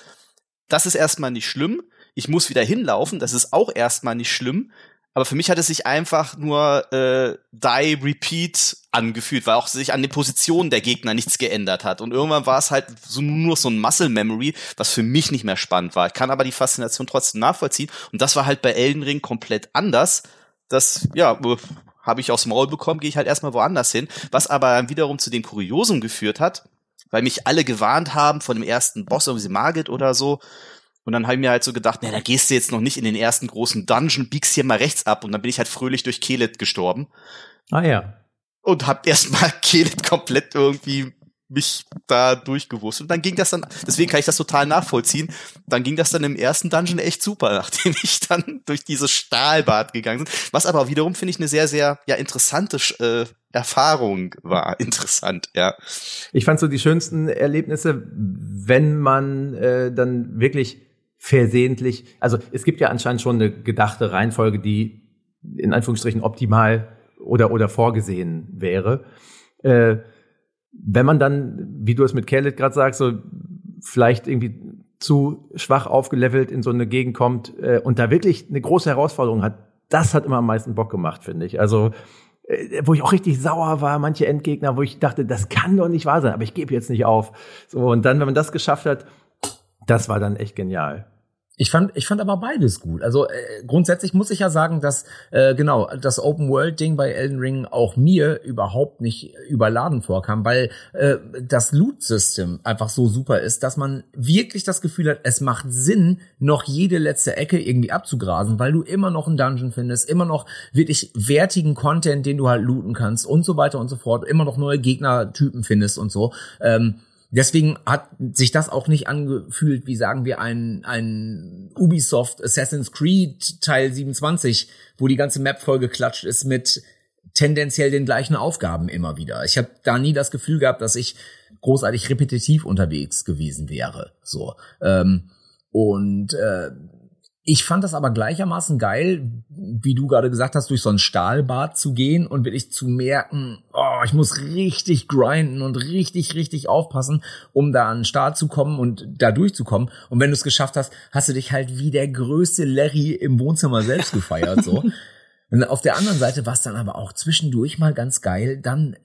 Das ist erstmal nicht schlimm. Ich muss wieder hinlaufen, das ist auch erstmal nicht schlimm. Aber für mich hat es sich einfach nur äh, Die Repeat angefühlt, weil auch sich an den Positionen der Gegner nichts geändert hat. Und irgendwann war es halt so nur so ein Muscle Memory, was für mich nicht mehr spannend war. Ich kann aber die Faszination trotzdem nachvollziehen. Und das war halt bei Elden Ring komplett anders. Das, ja, habe ich aufs Maul bekommen, gehe ich halt erstmal woanders hin. Was aber wiederum zu dem Kuriosum geführt hat, weil mich alle gewarnt haben von dem ersten Boss, irgendwie Margit oder so. Und dann habe ich mir halt so gedacht, na, da gehst du jetzt noch nicht in den ersten großen Dungeon, biegst hier mal rechts ab. Und dann bin ich halt fröhlich durch Kelet gestorben. Ah ja. Und hab [LAUGHS] erstmal Kelet komplett irgendwie mich da durchgewusst. Und dann ging das dann, deswegen kann ich das total nachvollziehen, dann ging das dann im ersten Dungeon echt super, [LAUGHS] nachdem ich dann durch dieses Stahlbad gegangen bin. Was aber wiederum, finde ich, eine sehr, sehr ja, interessante äh, Erfahrung war. [LAUGHS] Interessant, ja. Ich fand so die schönsten Erlebnisse, wenn man äh, dann wirklich versehentlich, also es gibt ja anscheinend schon eine gedachte Reihenfolge, die in Anführungsstrichen optimal oder, oder vorgesehen wäre. Äh, wenn man dann, wie du es mit Kellet gerade sagst, so vielleicht irgendwie zu schwach aufgelevelt in so eine Gegend kommt äh, und da wirklich eine große Herausforderung hat, das hat immer am meisten Bock gemacht, finde ich. Also äh, wo ich auch richtig sauer war, manche Endgegner, wo ich dachte, das kann doch nicht wahr sein, aber ich gebe jetzt nicht auf. So und dann, wenn man das geschafft hat, das war dann echt genial. Ich fand, ich fand aber beides gut. Also äh, grundsätzlich muss ich ja sagen, dass äh, genau das Open World Ding bei Elden Ring auch mir überhaupt nicht überladen vorkam, weil äh, das Loot System einfach so super ist, dass man wirklich das Gefühl hat, es macht Sinn, noch jede letzte Ecke irgendwie abzugrasen, weil du immer noch einen Dungeon findest, immer noch wirklich wertigen Content, den du halt looten kannst und so weiter und so fort, immer noch neue Gegnertypen findest und so. Ähm, Deswegen hat sich das auch nicht angefühlt, wie sagen wir, ein, ein Ubisoft Assassin's Creed Teil 27, wo die ganze Map voll geklatscht ist mit tendenziell den gleichen Aufgaben immer wieder. Ich habe da nie das Gefühl gehabt, dass ich großartig repetitiv unterwegs gewesen wäre. So. Ähm, und äh, ich fand das aber gleichermaßen geil, wie du gerade gesagt hast, durch so ein Stahlbad zu gehen und wirklich zu merken, oh, ich muss richtig grinden und richtig, richtig aufpassen, um da an den Start zu kommen und da durchzukommen. Und wenn du es geschafft hast, hast du dich halt wie der größte Larry im Wohnzimmer selbst [LAUGHS] gefeiert, so. Und auf der anderen Seite war es dann aber auch zwischendurch mal ganz geil, dann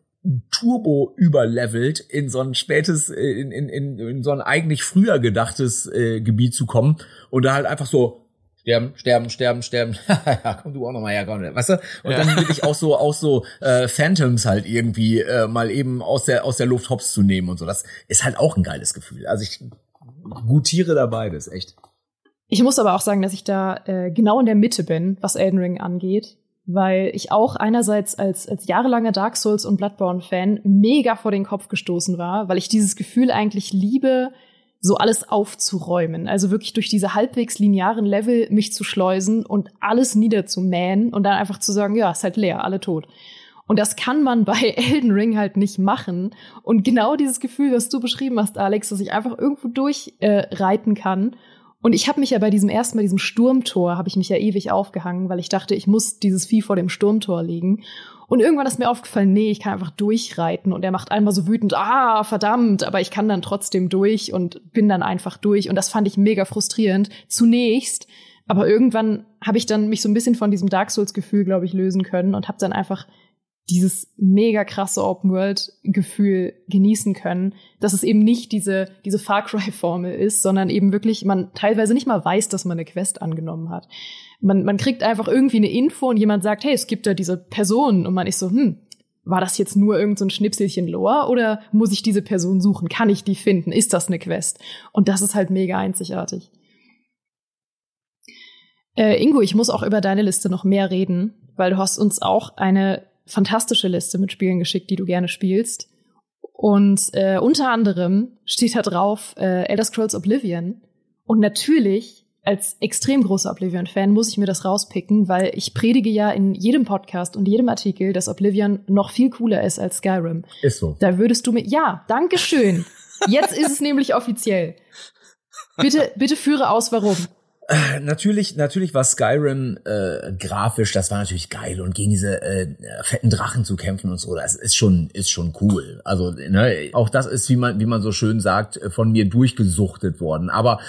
Turbo überlevelt in so ein spätes, in, in, in, in so ein eigentlich früher gedachtes äh, Gebiet zu kommen und da halt einfach so sterben, sterben, sterben, sterben. [LAUGHS] ja, komm du auch noch mal her, komm, weißt du? Und ja. dann will ich auch so, auch so äh, Phantoms halt irgendwie äh, mal eben aus der aus der Luft hops zu nehmen und so. Das ist halt auch ein geiles Gefühl. Also ich gutiere da beides, echt. Ich muss aber auch sagen, dass ich da äh, genau in der Mitte bin, was Elden Ring angeht, weil ich auch einerseits als als jahrelanger Dark Souls und Bloodborne Fan mega vor den Kopf gestoßen war, weil ich dieses Gefühl eigentlich liebe, so alles aufzuräumen. Also wirklich durch diese halbwegs linearen Level mich zu schleusen und alles niederzumähen und dann einfach zu sagen, ja, ist halt leer, alle tot. Und das kann man [LAUGHS] bei Elden Ring halt nicht machen. Und genau dieses Gefühl, was du beschrieben hast, Alex, dass ich einfach irgendwo durchreiten äh, kann. Und ich habe mich ja bei diesem ersten Mal, diesem Sturmtor, habe ich mich ja ewig aufgehangen, weil ich dachte, ich muss dieses Vieh vor dem Sturmtor legen. Und irgendwann ist mir aufgefallen, nee, ich kann einfach durchreiten. Und er macht einmal so wütend, ah, verdammt, aber ich kann dann trotzdem durch und bin dann einfach durch. Und das fand ich mega frustrierend. Zunächst. Aber irgendwann habe ich dann mich so ein bisschen von diesem Dark Souls-Gefühl, glaube ich, lösen können und habe dann einfach dieses mega krasse Open World Gefühl genießen können, dass es eben nicht diese diese Far Cry Formel ist, sondern eben wirklich man teilweise nicht mal weiß, dass man eine Quest angenommen hat man, man kriegt einfach irgendwie eine Info und jemand sagt, hey, es gibt da diese Person und man ist so, hm, war das jetzt nur irgendein so Schnipselchen Lore oder muss ich diese Person suchen? Kann ich die finden? Ist das eine Quest? Und das ist halt mega einzigartig. Äh, Ingo, ich muss auch über deine Liste noch mehr reden, weil du hast uns auch eine fantastische Liste mit Spielen geschickt, die du gerne spielst. Und äh, unter anderem steht da drauf äh, Elder Scrolls Oblivion. Und natürlich als extrem großer Oblivion-Fan muss ich mir das rauspicken, weil ich predige ja in jedem Podcast und jedem Artikel, dass Oblivion noch viel cooler ist als Skyrim. Ist so. Da würdest du mir, ja, danke schön. Jetzt ist es [LAUGHS] nämlich offiziell. Bitte, bitte führe aus, warum. Äh, natürlich, natürlich war Skyrim äh, grafisch, das war natürlich geil und gegen diese äh, fetten Drachen zu kämpfen und so, das ist schon, ist schon cool. Also ne, auch das ist, wie man, wie man so schön sagt, von mir durchgesuchtet worden. Aber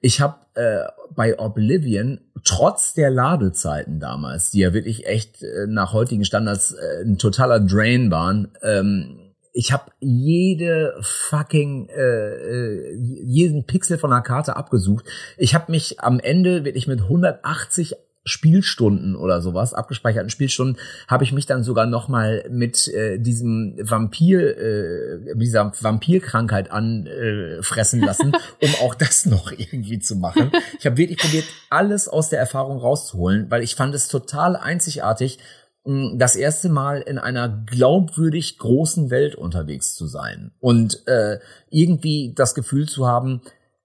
ich habe äh, bei Oblivion trotz der Ladezeiten damals, die ja wirklich echt äh, nach heutigen Standards äh, ein totaler Drain waren, ähm, ich habe jede fucking äh, äh jeden Pixel von der Karte abgesucht. Ich habe mich am Ende wirklich mit 180 Spielstunden oder sowas, abgespeicherten Spielstunden, habe ich mich dann sogar noch mal mit äh, diesem Vampir, äh, dieser Vampirkrankheit anfressen äh, lassen, [LAUGHS] um auch das noch irgendwie zu machen. Ich habe wirklich probiert, alles aus der Erfahrung rauszuholen, weil ich fand es total einzigartig, das erste Mal in einer glaubwürdig großen Welt unterwegs zu sein und äh, irgendwie das Gefühl zu haben,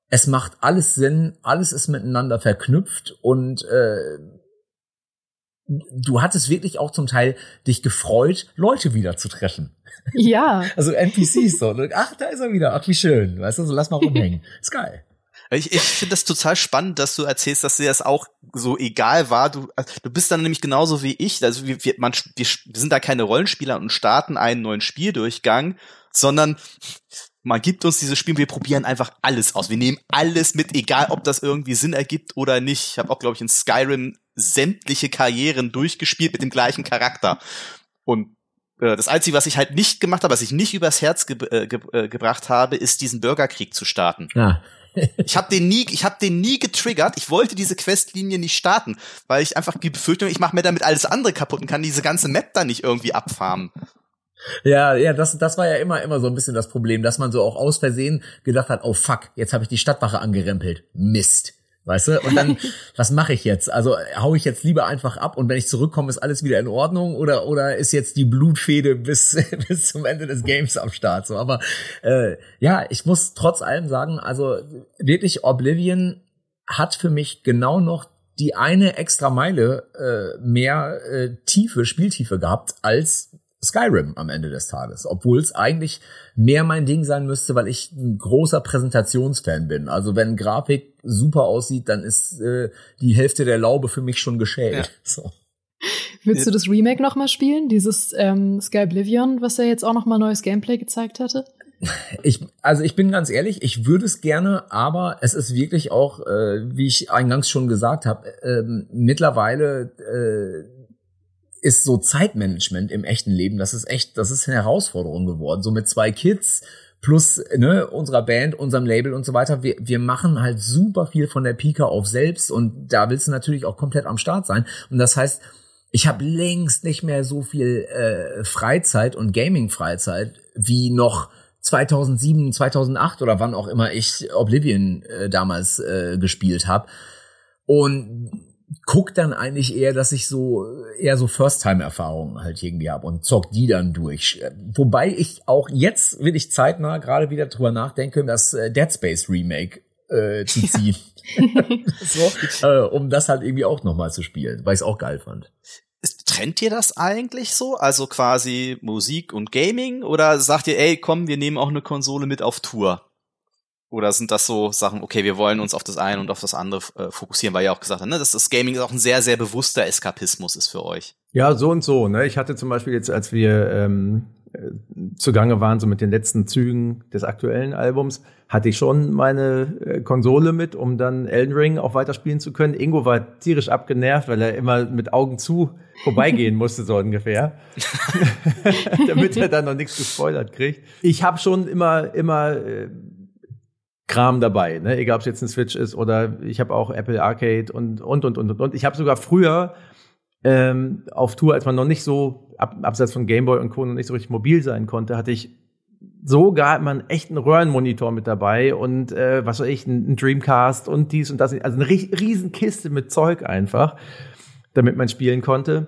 es macht alles Sinn, alles ist miteinander verknüpft und äh, du hattest wirklich auch zum Teil dich gefreut, Leute wieder zu treffen. Ja. [LAUGHS] Also NPCs so. Ach, da ist er wieder. Ach, wie schön. Weißt du, so lass mal rumhängen. [LAUGHS] Ist geil. Ich, ich finde das total spannend, dass du erzählst, dass dir das auch so egal war. Du, also, du bist dann nämlich genauso wie ich. Also wir, wir, man, wir sind da keine Rollenspieler und starten einen neuen Spieldurchgang, sondern man gibt uns dieses Spiel, wir probieren einfach alles aus. Wir nehmen alles mit, egal ob das irgendwie Sinn ergibt oder nicht. Ich habe auch, glaube ich, in Skyrim sämtliche Karrieren durchgespielt mit dem gleichen Charakter. Und äh, das Einzige, was ich halt nicht gemacht habe, was ich nicht übers Herz ge äh, ge äh, gebracht habe, ist diesen Bürgerkrieg zu starten. Ja. Ich habe den nie, ich habe den nie getriggert. Ich wollte diese Questlinie nicht starten, weil ich einfach die Befürchtung, ich mache mir damit alles andere kaputt und kann diese ganze Map dann nicht irgendwie abfarmen. Ja, ja, das, das war ja immer, immer so ein bisschen das Problem, dass man so auch aus Versehen gedacht hat, oh fuck, jetzt habe ich die Stadtwache angerempelt. Mist. Weißt du? Und dann, [LAUGHS] was mache ich jetzt? Also hau ich jetzt lieber einfach ab und wenn ich zurückkomme, ist alles wieder in Ordnung oder oder ist jetzt die Blutfede bis [LAUGHS] bis zum Ende des Games am Start? So, aber äh, ja, ich muss trotz allem sagen, also wirklich Oblivion hat für mich genau noch die eine extra Meile äh, mehr äh, Tiefe, Spieltiefe gehabt als Skyrim am Ende des Tages, obwohl es eigentlich mehr mein Ding sein müsste, weil ich ein großer Präsentationsfan bin. Also wenn Grafik super aussieht, dann ist äh, die Hälfte der Laube für mich schon geschält. Ja. [LAUGHS] So. Willst du das Remake noch mal spielen, dieses ähm, Sky Oblivion, was ja jetzt auch noch mal neues Gameplay gezeigt hatte? Ich, also ich bin ganz ehrlich, ich würde es gerne, aber es ist wirklich auch, äh, wie ich eingangs schon gesagt habe, äh, mittlerweile äh, ist so Zeitmanagement im echten Leben, das ist echt, das ist eine Herausforderung geworden. So mit zwei Kids plus ne, unserer Band, unserem Label und so weiter. Wir, wir machen halt super viel von der Pika auf selbst und da willst du natürlich auch komplett am Start sein. Und das heißt, ich habe längst nicht mehr so viel äh, Freizeit und Gaming-Freizeit wie noch 2007, 2008 oder wann auch immer ich Oblivion äh, damals äh, gespielt habe. Und guck dann eigentlich eher, dass ich so eher so First-Time-Erfahrungen halt irgendwie habe und zock die dann durch. Wobei ich auch jetzt will ich zeitnah gerade wieder drüber nachdenken, das äh, Dead Space Remake äh, zu ziehen. [LAUGHS] so, äh, um das halt irgendwie auch nochmal zu spielen, weil ich es auch geil fand. Trennt ihr das eigentlich so? Also quasi Musik und Gaming? Oder sagt ihr, ey, komm, wir nehmen auch eine Konsole mit auf Tour? Oder sind das so Sachen, okay, wir wollen uns auf das eine und auf das andere äh, fokussieren, weil ihr auch gesagt habt, ne, dass das Gaming auch ein sehr, sehr bewusster Eskapismus ist für euch. Ja, so und so. Ne? Ich hatte zum Beispiel jetzt, als wir ähm, äh, zugange waren, so mit den letzten Zügen des aktuellen Albums, hatte ich schon meine äh, Konsole mit, um dann Elden Ring auch weiterspielen zu können. Ingo war tierisch abgenervt, weil er immer mit Augen zu vorbeigehen [LAUGHS] musste, so ungefähr. [LAUGHS] [LAUGHS] Damit er dann noch nichts gespoilert kriegt. Ich habe schon immer, immer äh, Kram dabei, ne? egal ob es jetzt ein Switch ist oder ich habe auch Apple Arcade und und und und und. Ich habe sogar früher ähm, auf Tour, als man noch nicht so ab, abseits von Gameboy und Co. noch nicht so richtig mobil sein konnte, hatte ich sogar echt einen Röhrenmonitor mit dabei und äh, was weiß ich, ein, Dreamcast und dies und das, also eine riesen Kiste mit Zeug einfach, damit man spielen konnte.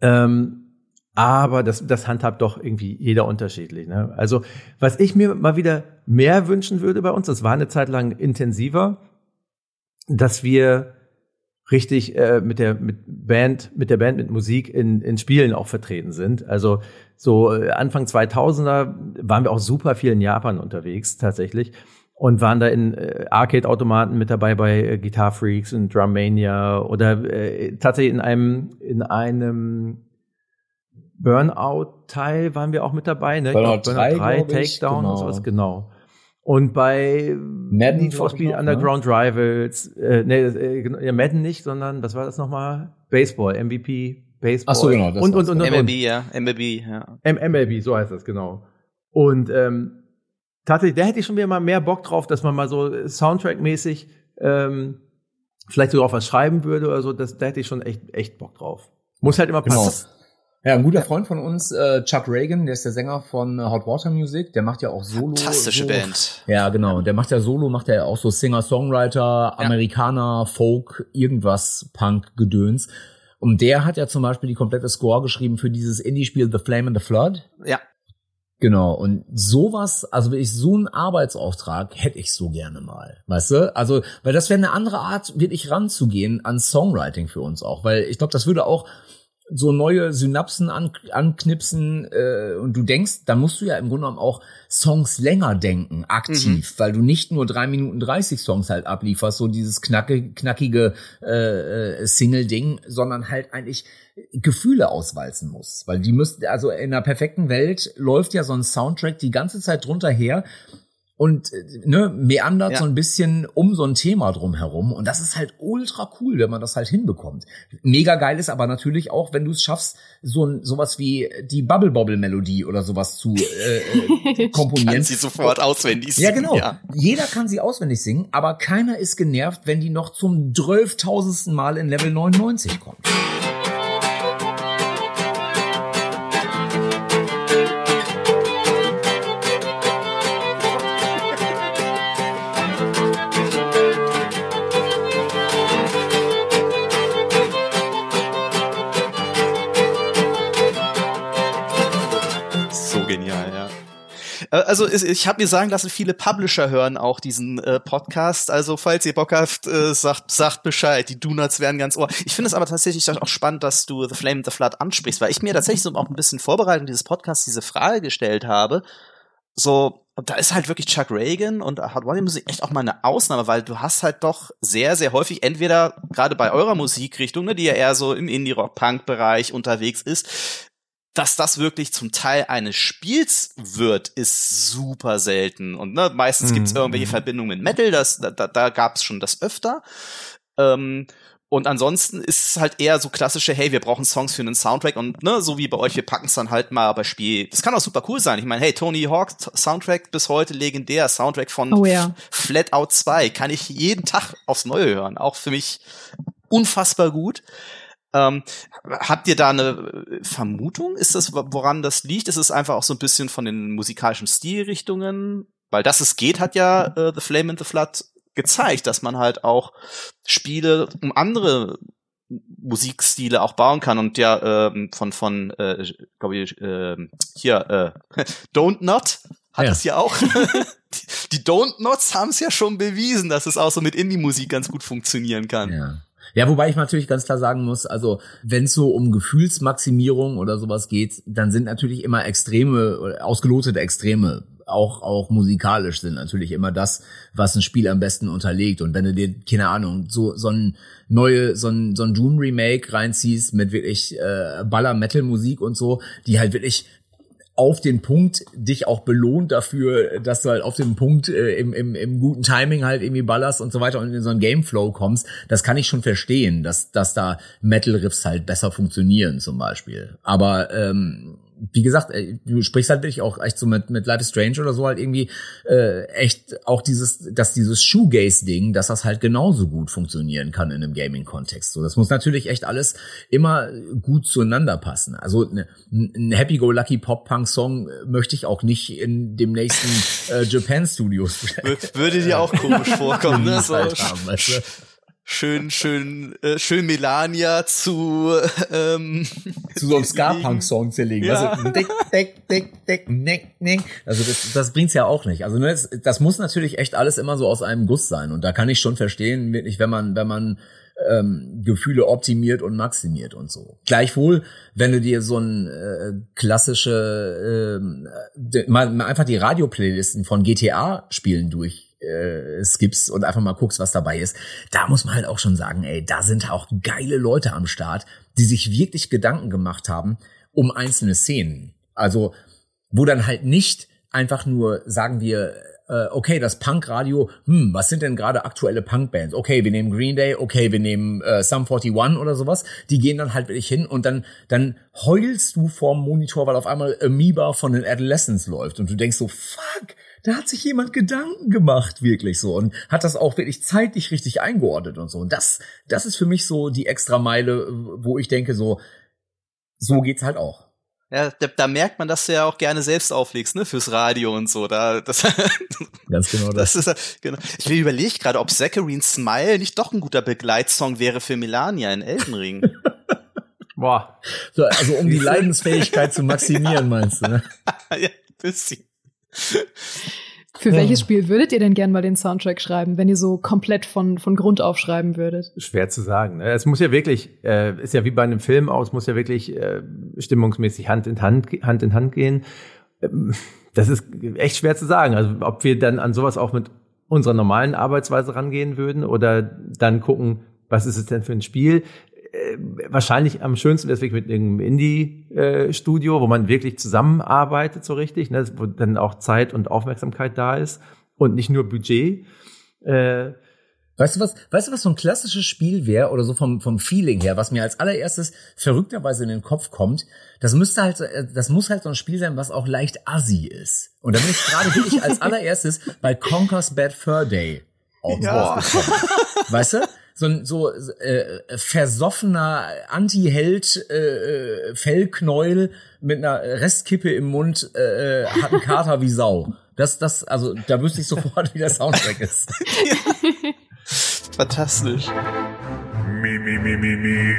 Ähm, aber das, das handhabt doch irgendwie jeder unterschiedlich. Ne? Also, was ich mir mal wieder mehr wünschen würde bei uns, das war eine Zeit lang intensiver, dass wir richtig äh, mit der mit Band mit der Band mit Musik in in Spielen auch vertreten sind. Also so äh, Anfang 2000er waren wir auch super viel in Japan unterwegs tatsächlich und waren da in äh, Arcade Automaten mit dabei bei äh, Guitar Freaks und Drum Mania oder äh, tatsächlich in einem in einem Burnout-Teil waren wir auch mit dabei, ne? Burnout, glaub, Burnout 3, 3 Takedown genau. und sowas, genau. Und bei Madden Need for Speed Underground ne? Rivals, äh, nee, äh, ja, Madden nicht, sondern was war das nochmal? Baseball, MVP, Baseball. Ach so, genau. Das und, und, und, und, MLB, ja, MLB, ja. M MLB, so heißt das, genau. Und ähm, tatsächlich, da hätte ich schon wieder mal mehr Bock drauf, dass man mal so Soundtrack-mäßig ähm, vielleicht sogar auch was schreiben würde oder so. Das, da hätte ich schon echt, echt Bock drauf. Muss halt immer genau. passen. Genau. Ja, ein guter Freund von uns, äh, Chuck Reagan, der ist der Sänger von äh, Hot Water Music, der macht ja auch Solo. Fantastische so, Band. Ja, genau. Der macht ja Solo, macht ja auch so Singer-Songwriter, ja. Amerikaner, Folk, irgendwas, Punk, Gedöns. Und der hat ja zum Beispiel die komplette Score geschrieben für dieses Indie-Spiel The Flame and the Flood. Ja. Genau, und sowas, also wirklich so einen Arbeitsauftrag hätte ich so gerne mal, weißt du? Also, weil das wäre eine andere Art, wirklich ranzugehen an Songwriting für uns auch, weil ich glaube, das würde auch so neue Synapsen an, anknipsen äh, und du denkst, dann musst du ja im Grunde genommen auch Songs länger denken, aktiv, mhm. weil du nicht nur drei Minuten 30 Songs halt ablieferst, so dieses knacke, knackige äh, äh, Single-Ding, sondern halt eigentlich Gefühle auswalzen muss. Weil die müssten, also in einer perfekten Welt läuft ja so ein Soundtrack die ganze Zeit drunter her und ne, meandert ja. so ein bisschen um so ein Thema drum herum. Und das ist halt ultra cool, wenn man das halt hinbekommt. Mega geil ist aber natürlich auch, wenn du es schaffst, so ein sowas wie die Bubble Bobble Melodie oder sowas zu äh, äh [LAUGHS] komponieren. kann sie sofort auswendig singen. Ja, genau. Ja. Jeder kann sie auswendig singen, aber keiner ist genervt, wenn die noch zum zwölftausendsten Mal in Level 99 kommt. Also ich habe mir sagen lassen, viele Publisher hören auch diesen äh, Podcast. Also falls ihr Bock habt, äh, sagt, sagt Bescheid. Die Donuts werden ganz ohr. Ich finde es aber tatsächlich auch spannend, dass du The Flame the Flood ansprichst, weil ich mir tatsächlich so auch ein bisschen Vorbereitung dieses Podcasts diese Frage gestellt habe. So, da ist halt wirklich Chuck Reagan und Hard Volume Musik echt auch mal eine Ausnahme, weil du hast halt doch sehr, sehr häufig entweder gerade bei eurer Musikrichtung, ne, die ja eher so im Indie-Rock-Punk-Bereich unterwegs ist, dass das wirklich zum Teil eines Spiels wird, ist super selten. Und ne, meistens gibt es mhm. irgendwelche mhm. Verbindungen mit Metal, das, da, da gab es schon das öfter. Ähm, und ansonsten ist es halt eher so klassische, hey, wir brauchen Songs für einen Soundtrack und ne, so wie bei euch, wir packen es dann halt mal bei Spiel. Das kann auch super cool sein. Ich meine, hey, Tony Hawk Soundtrack bis heute legendär, Soundtrack von oh, ja. Flat Out 2, kann ich jeden Tag aufs Neue hören. Auch für mich unfassbar gut. Ähm, habt ihr da eine Vermutung? Ist das, woran das liegt? Ist es einfach auch so ein bisschen von den musikalischen Stilrichtungen? Weil das es geht, hat ja äh, The Flame in the Flood gezeigt, dass man halt auch Spiele um andere Musikstile auch bauen kann und ja ähm, von von äh, glaube ich äh, hier äh, [LAUGHS] Don't Not hat ja. es ja auch [LAUGHS] die Don't Nots haben es ja schon bewiesen, dass es auch so mit Indie Musik ganz gut funktionieren kann. Ja. Ja, wobei ich natürlich ganz klar sagen muss, also wenn es so um Gefühlsmaximierung oder sowas geht, dann sind natürlich immer Extreme, ausgelotete Extreme, auch, auch musikalisch sind natürlich immer das, was ein Spiel am besten unterlegt. Und wenn du dir, keine Ahnung, so, so ein neue, so ein, so ein Doom-Remake reinziehst mit wirklich äh, Baller-Metal-Musik und so, die halt wirklich auf den Punkt dich auch belohnt dafür, dass du halt auf den Punkt äh, im, im, im guten Timing halt irgendwie ballerst und so weiter und in so einen Gameflow kommst, das kann ich schon verstehen, dass, dass da Metal-Riffs halt besser funktionieren zum Beispiel. Aber ähm, wie gesagt, du sprichst halt wirklich auch echt so mit, mit Life is Strange oder so halt irgendwie äh, echt auch dieses, dass dieses Shoegaze-Ding, dass das halt genauso gut funktionieren kann in einem Gaming-Kontext. So, das muss natürlich echt alles immer gut zueinander passen. Also ne, ein Happy-Go-Lucky Pop-Punk-Song möchte ich auch nicht in dem nächsten äh, Japan-Studios. Würde dir auch komisch [LAUGHS] vorkommen, ne? So, halt haben, weißt du? Schön, schön, äh, schön Melania zu ähm, [LAUGHS] zu so einem Ska-Punk-Song zerlegen. Ja. Also, dick, dick, dick, dick, nick, nick. also das, das bringt's ja auch nicht. Also ne, das, das muss natürlich echt alles immer so aus einem Guss sein. Und da kann ich schon verstehen, wirklich, wenn man, wenn man ähm, Gefühle optimiert und maximiert und so. Gleichwohl, wenn du dir so ein äh, klassische äh, mal, einfach die Radio-Playlisten von GTA-Spielen durch äh, skips und einfach mal guckst, was dabei ist, da muss man halt auch schon sagen, ey, da sind auch geile Leute am Start, die sich wirklich Gedanken gemacht haben um einzelne Szenen. Also, wo dann halt nicht einfach nur, sagen wir, äh, okay, das Punkradio, hm, was sind denn gerade aktuelle Punkbands? Okay, wir nehmen Green Day, okay, wir nehmen äh, Sum 41 oder sowas. Die gehen dann halt wirklich hin und dann, dann heulst du vorm Monitor, weil auf einmal Amoeba von den Adolescents läuft und du denkst so, fuck, da hat sich jemand Gedanken gemacht, wirklich so, und hat das auch wirklich zeitlich richtig eingeordnet und so. Und das, das ist für mich so die extra Meile, wo ich denke, so, so geht's halt auch. Ja, da, da merkt man, dass du ja auch gerne selbst auflegst, ne, fürs Radio und so. Da, das, [LAUGHS] Ganz genau das. das ist, genau. Ich will überlegen gerade, ob Zacharine Smile nicht doch ein guter Begleitsong wäre für Melania in Elden Ring. [LAUGHS] Boah. So, also um die [LAUGHS] Leidensfähigkeit zu maximieren, meinst du, ne? ja, bisschen. Für welches Spiel würdet ihr denn gern mal den Soundtrack schreiben, wenn ihr so komplett von, von Grund auf schreiben würdet? Schwer zu sagen. Ne? Es muss ja wirklich, äh, ist ja wie bei einem Film aus, muss ja wirklich äh, stimmungsmäßig Hand in Hand, Hand in Hand gehen. Ähm, das ist echt schwer zu sagen. Also ob wir dann an sowas auch mit unserer normalen Arbeitsweise rangehen würden oder dann gucken, was ist es denn für ein Spiel? Äh, wahrscheinlich am schönsten deswegen mit einem Indie-Studio, wo man wirklich zusammenarbeitet so richtig, ne, wo dann auch Zeit und Aufmerksamkeit da ist und nicht nur Budget. Äh, Weißt du was, weißt du was so ein klassisches Spiel wäre oder so vom, vom Feeling her, was mir als allererstes verrückterweise in den Kopf kommt, das müsste halt, äh, das muss halt so ein Spiel sein, was auch leicht assi ist. Und da bin ich gerade wirklich als [LAUGHS] allererstes bei Conker's Bad Fur Day auch ja. Weißt du? So ein so äh, versoffener Anti-Held äh, äh, Fellknäuel mit einer Restkippe im Mund äh, äh hat einen Kater wie Sau. Das, das, also da wüsste ich sofort, wie der Soundtrack [LAUGHS] ist. Fantastisch. Me, me, me, me, me.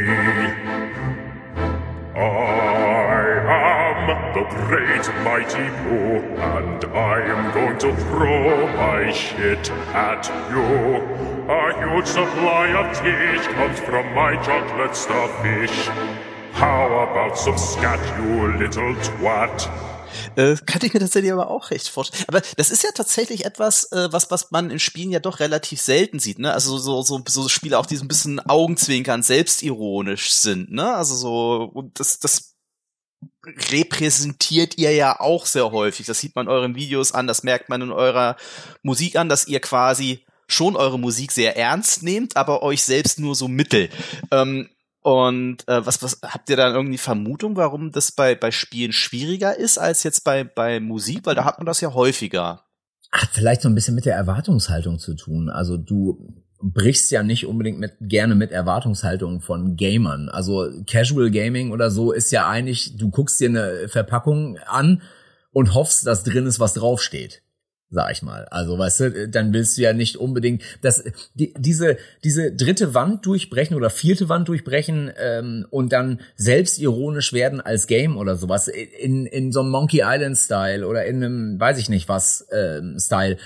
I am the great mighty Pooh, and I am going to throw my shit at you. A huge supply of teach comes from my chocolate starfish. How about some scat, you little twat? Äh, kann ich mir tatsächlich aber auch recht vorstellen. Aber das ist ja tatsächlich etwas, äh, was, was man in Spielen ja doch relativ selten sieht, ne? Also so, so, so Spiele auch, die so ein bisschen Augenzwinkern, selbstironisch sind, ne? Also so, und das, das repräsentiert ihr ja auch sehr häufig. Das sieht man euren Videos an, das merkt man in eurer Musik an, dass ihr quasi schon eure Musik sehr ernst nehmt, aber euch selbst nur so mittel. Ähm, und äh, was, was habt ihr da irgendwie Vermutung, warum das bei, bei Spielen schwieriger ist als jetzt bei, bei Musik? Weil da hat man das ja häufiger. Hat vielleicht so ein bisschen mit der Erwartungshaltung zu tun. Also du brichst ja nicht unbedingt mit, gerne mit Erwartungshaltung von Gamern. Also Casual Gaming oder so ist ja eigentlich, du guckst dir eine Verpackung an und hoffst, dass drin ist, was draufsteht sag ich mal. Also, weißt du, dann willst du ja nicht unbedingt das, die, diese, diese dritte Wand durchbrechen oder vierte Wand durchbrechen ähm, und dann selbstironisch werden als Game oder sowas in, in so einem Monkey Island Style oder in einem, weiß ich nicht was, ähm, Style.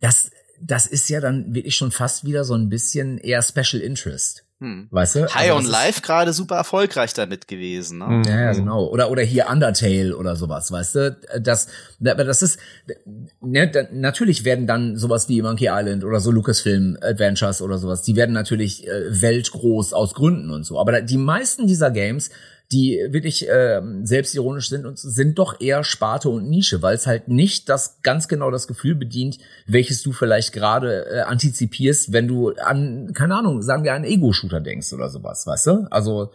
Das, das ist ja dann wirklich schon fast wieder so ein bisschen eher Special Interest. Hm. Weißt du? High also on Life gerade super erfolgreich damit gewesen. Ne? Ja, ja, genau. Oder oder hier Undertale oder sowas, weißt du? Das, aber das ist ne, da, natürlich werden dann sowas wie Monkey Island oder so Lucasfilm Adventures oder sowas, die werden natürlich äh, weltgroß aus Gründen und so. Aber die meisten dieser Games die wirklich äh, selbstironisch sind und sind doch eher Sparte und Nische, weil es halt nicht das ganz genau das Gefühl bedient, welches du vielleicht gerade äh, antizipierst, wenn du an, keine Ahnung, sagen wir an Ego-Shooter denkst oder sowas, weißt du? Also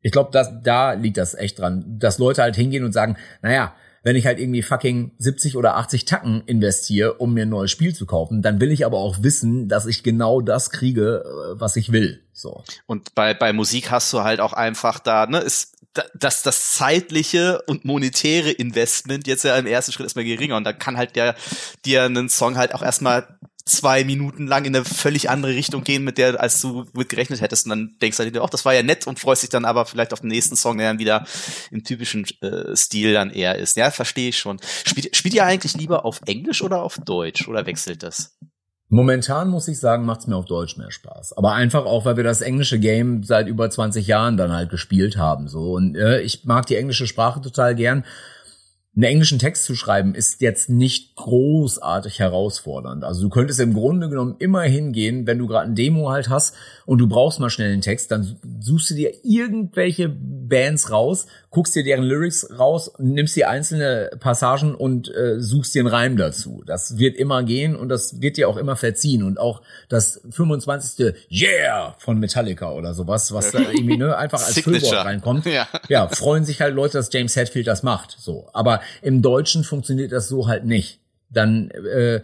ich glaube, da liegt das echt dran, dass Leute halt hingehen und sagen, naja, wenn ich halt irgendwie fucking 70 oder 80 Tacken investiere, um mir ein neues Spiel zu kaufen, dann will ich aber auch wissen, dass ich genau das kriege, äh, was ich will. So. Und bei, bei Musik hast du halt auch einfach da, ne, ist dass das zeitliche und monetäre Investment jetzt ja im ersten Schritt erstmal geringer und dann kann halt der dir einen Song halt auch erstmal zwei Minuten lang in eine völlig andere Richtung gehen, mit der, als du mit gerechnet hättest. Und dann denkst du dir, auch das war ja nett und freust dich dann aber vielleicht auf den nächsten Song, der dann wieder im typischen äh, Stil dann eher ist. Ja, verstehe ich schon. Spielt, spielt ihr eigentlich lieber auf Englisch oder auf Deutsch oder wechselt das? Momentan muss ich sagen, macht's mir auf Deutsch mehr Spaß. Aber einfach auch, weil wir das englische Game seit über 20 Jahren dann halt gespielt haben. So und äh, ich mag die englische Sprache total gern einen englischen Text zu schreiben ist jetzt nicht großartig herausfordernd. Also du könntest im Grunde genommen immer hingehen, wenn du gerade ein Demo halt hast und du brauchst mal schnell einen Text, dann suchst du dir irgendwelche Bands raus, guckst dir deren Lyrics raus, nimmst dir einzelne Passagen und äh, suchst dir einen Reim dazu. Das wird immer gehen und das wird dir auch immer verziehen und auch das 25. Yeah von Metallica oder sowas, was da [LAUGHS] irgendwie ne, einfach als Füllwort reinkommt. Ja. ja, freuen sich halt Leute, dass James Hetfield das macht. So, aber im Deutschen funktioniert das so halt nicht. Dann äh,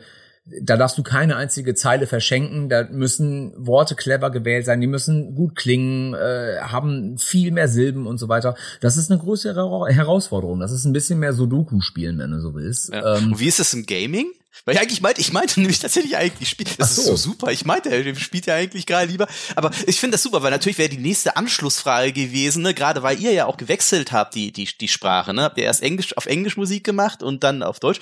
da darfst du keine einzige Zeile verschenken, da müssen Worte clever gewählt sein, die müssen gut klingen, äh, haben viel mehr Silben und so weiter. Das ist eine größere Herausforderung. Das ist ein bisschen mehr Sudoku spielen, wenn du so willst. Ja. Ähm, und wie ist es im Gaming? Weil ich eigentlich meinte, ich meinte [LAUGHS] nämlich tatsächlich eigentlich, spielt, das so. ist so super. Ich meinte, er spielt ja eigentlich gerade lieber. Aber ich finde das super, weil natürlich wäre die nächste Anschlussfrage gewesen, ne, gerade weil ihr ja auch gewechselt habt, die, die, die Sprache, ne? Habt ihr erst Englisch auf Englisch Musik gemacht und dann auf Deutsch.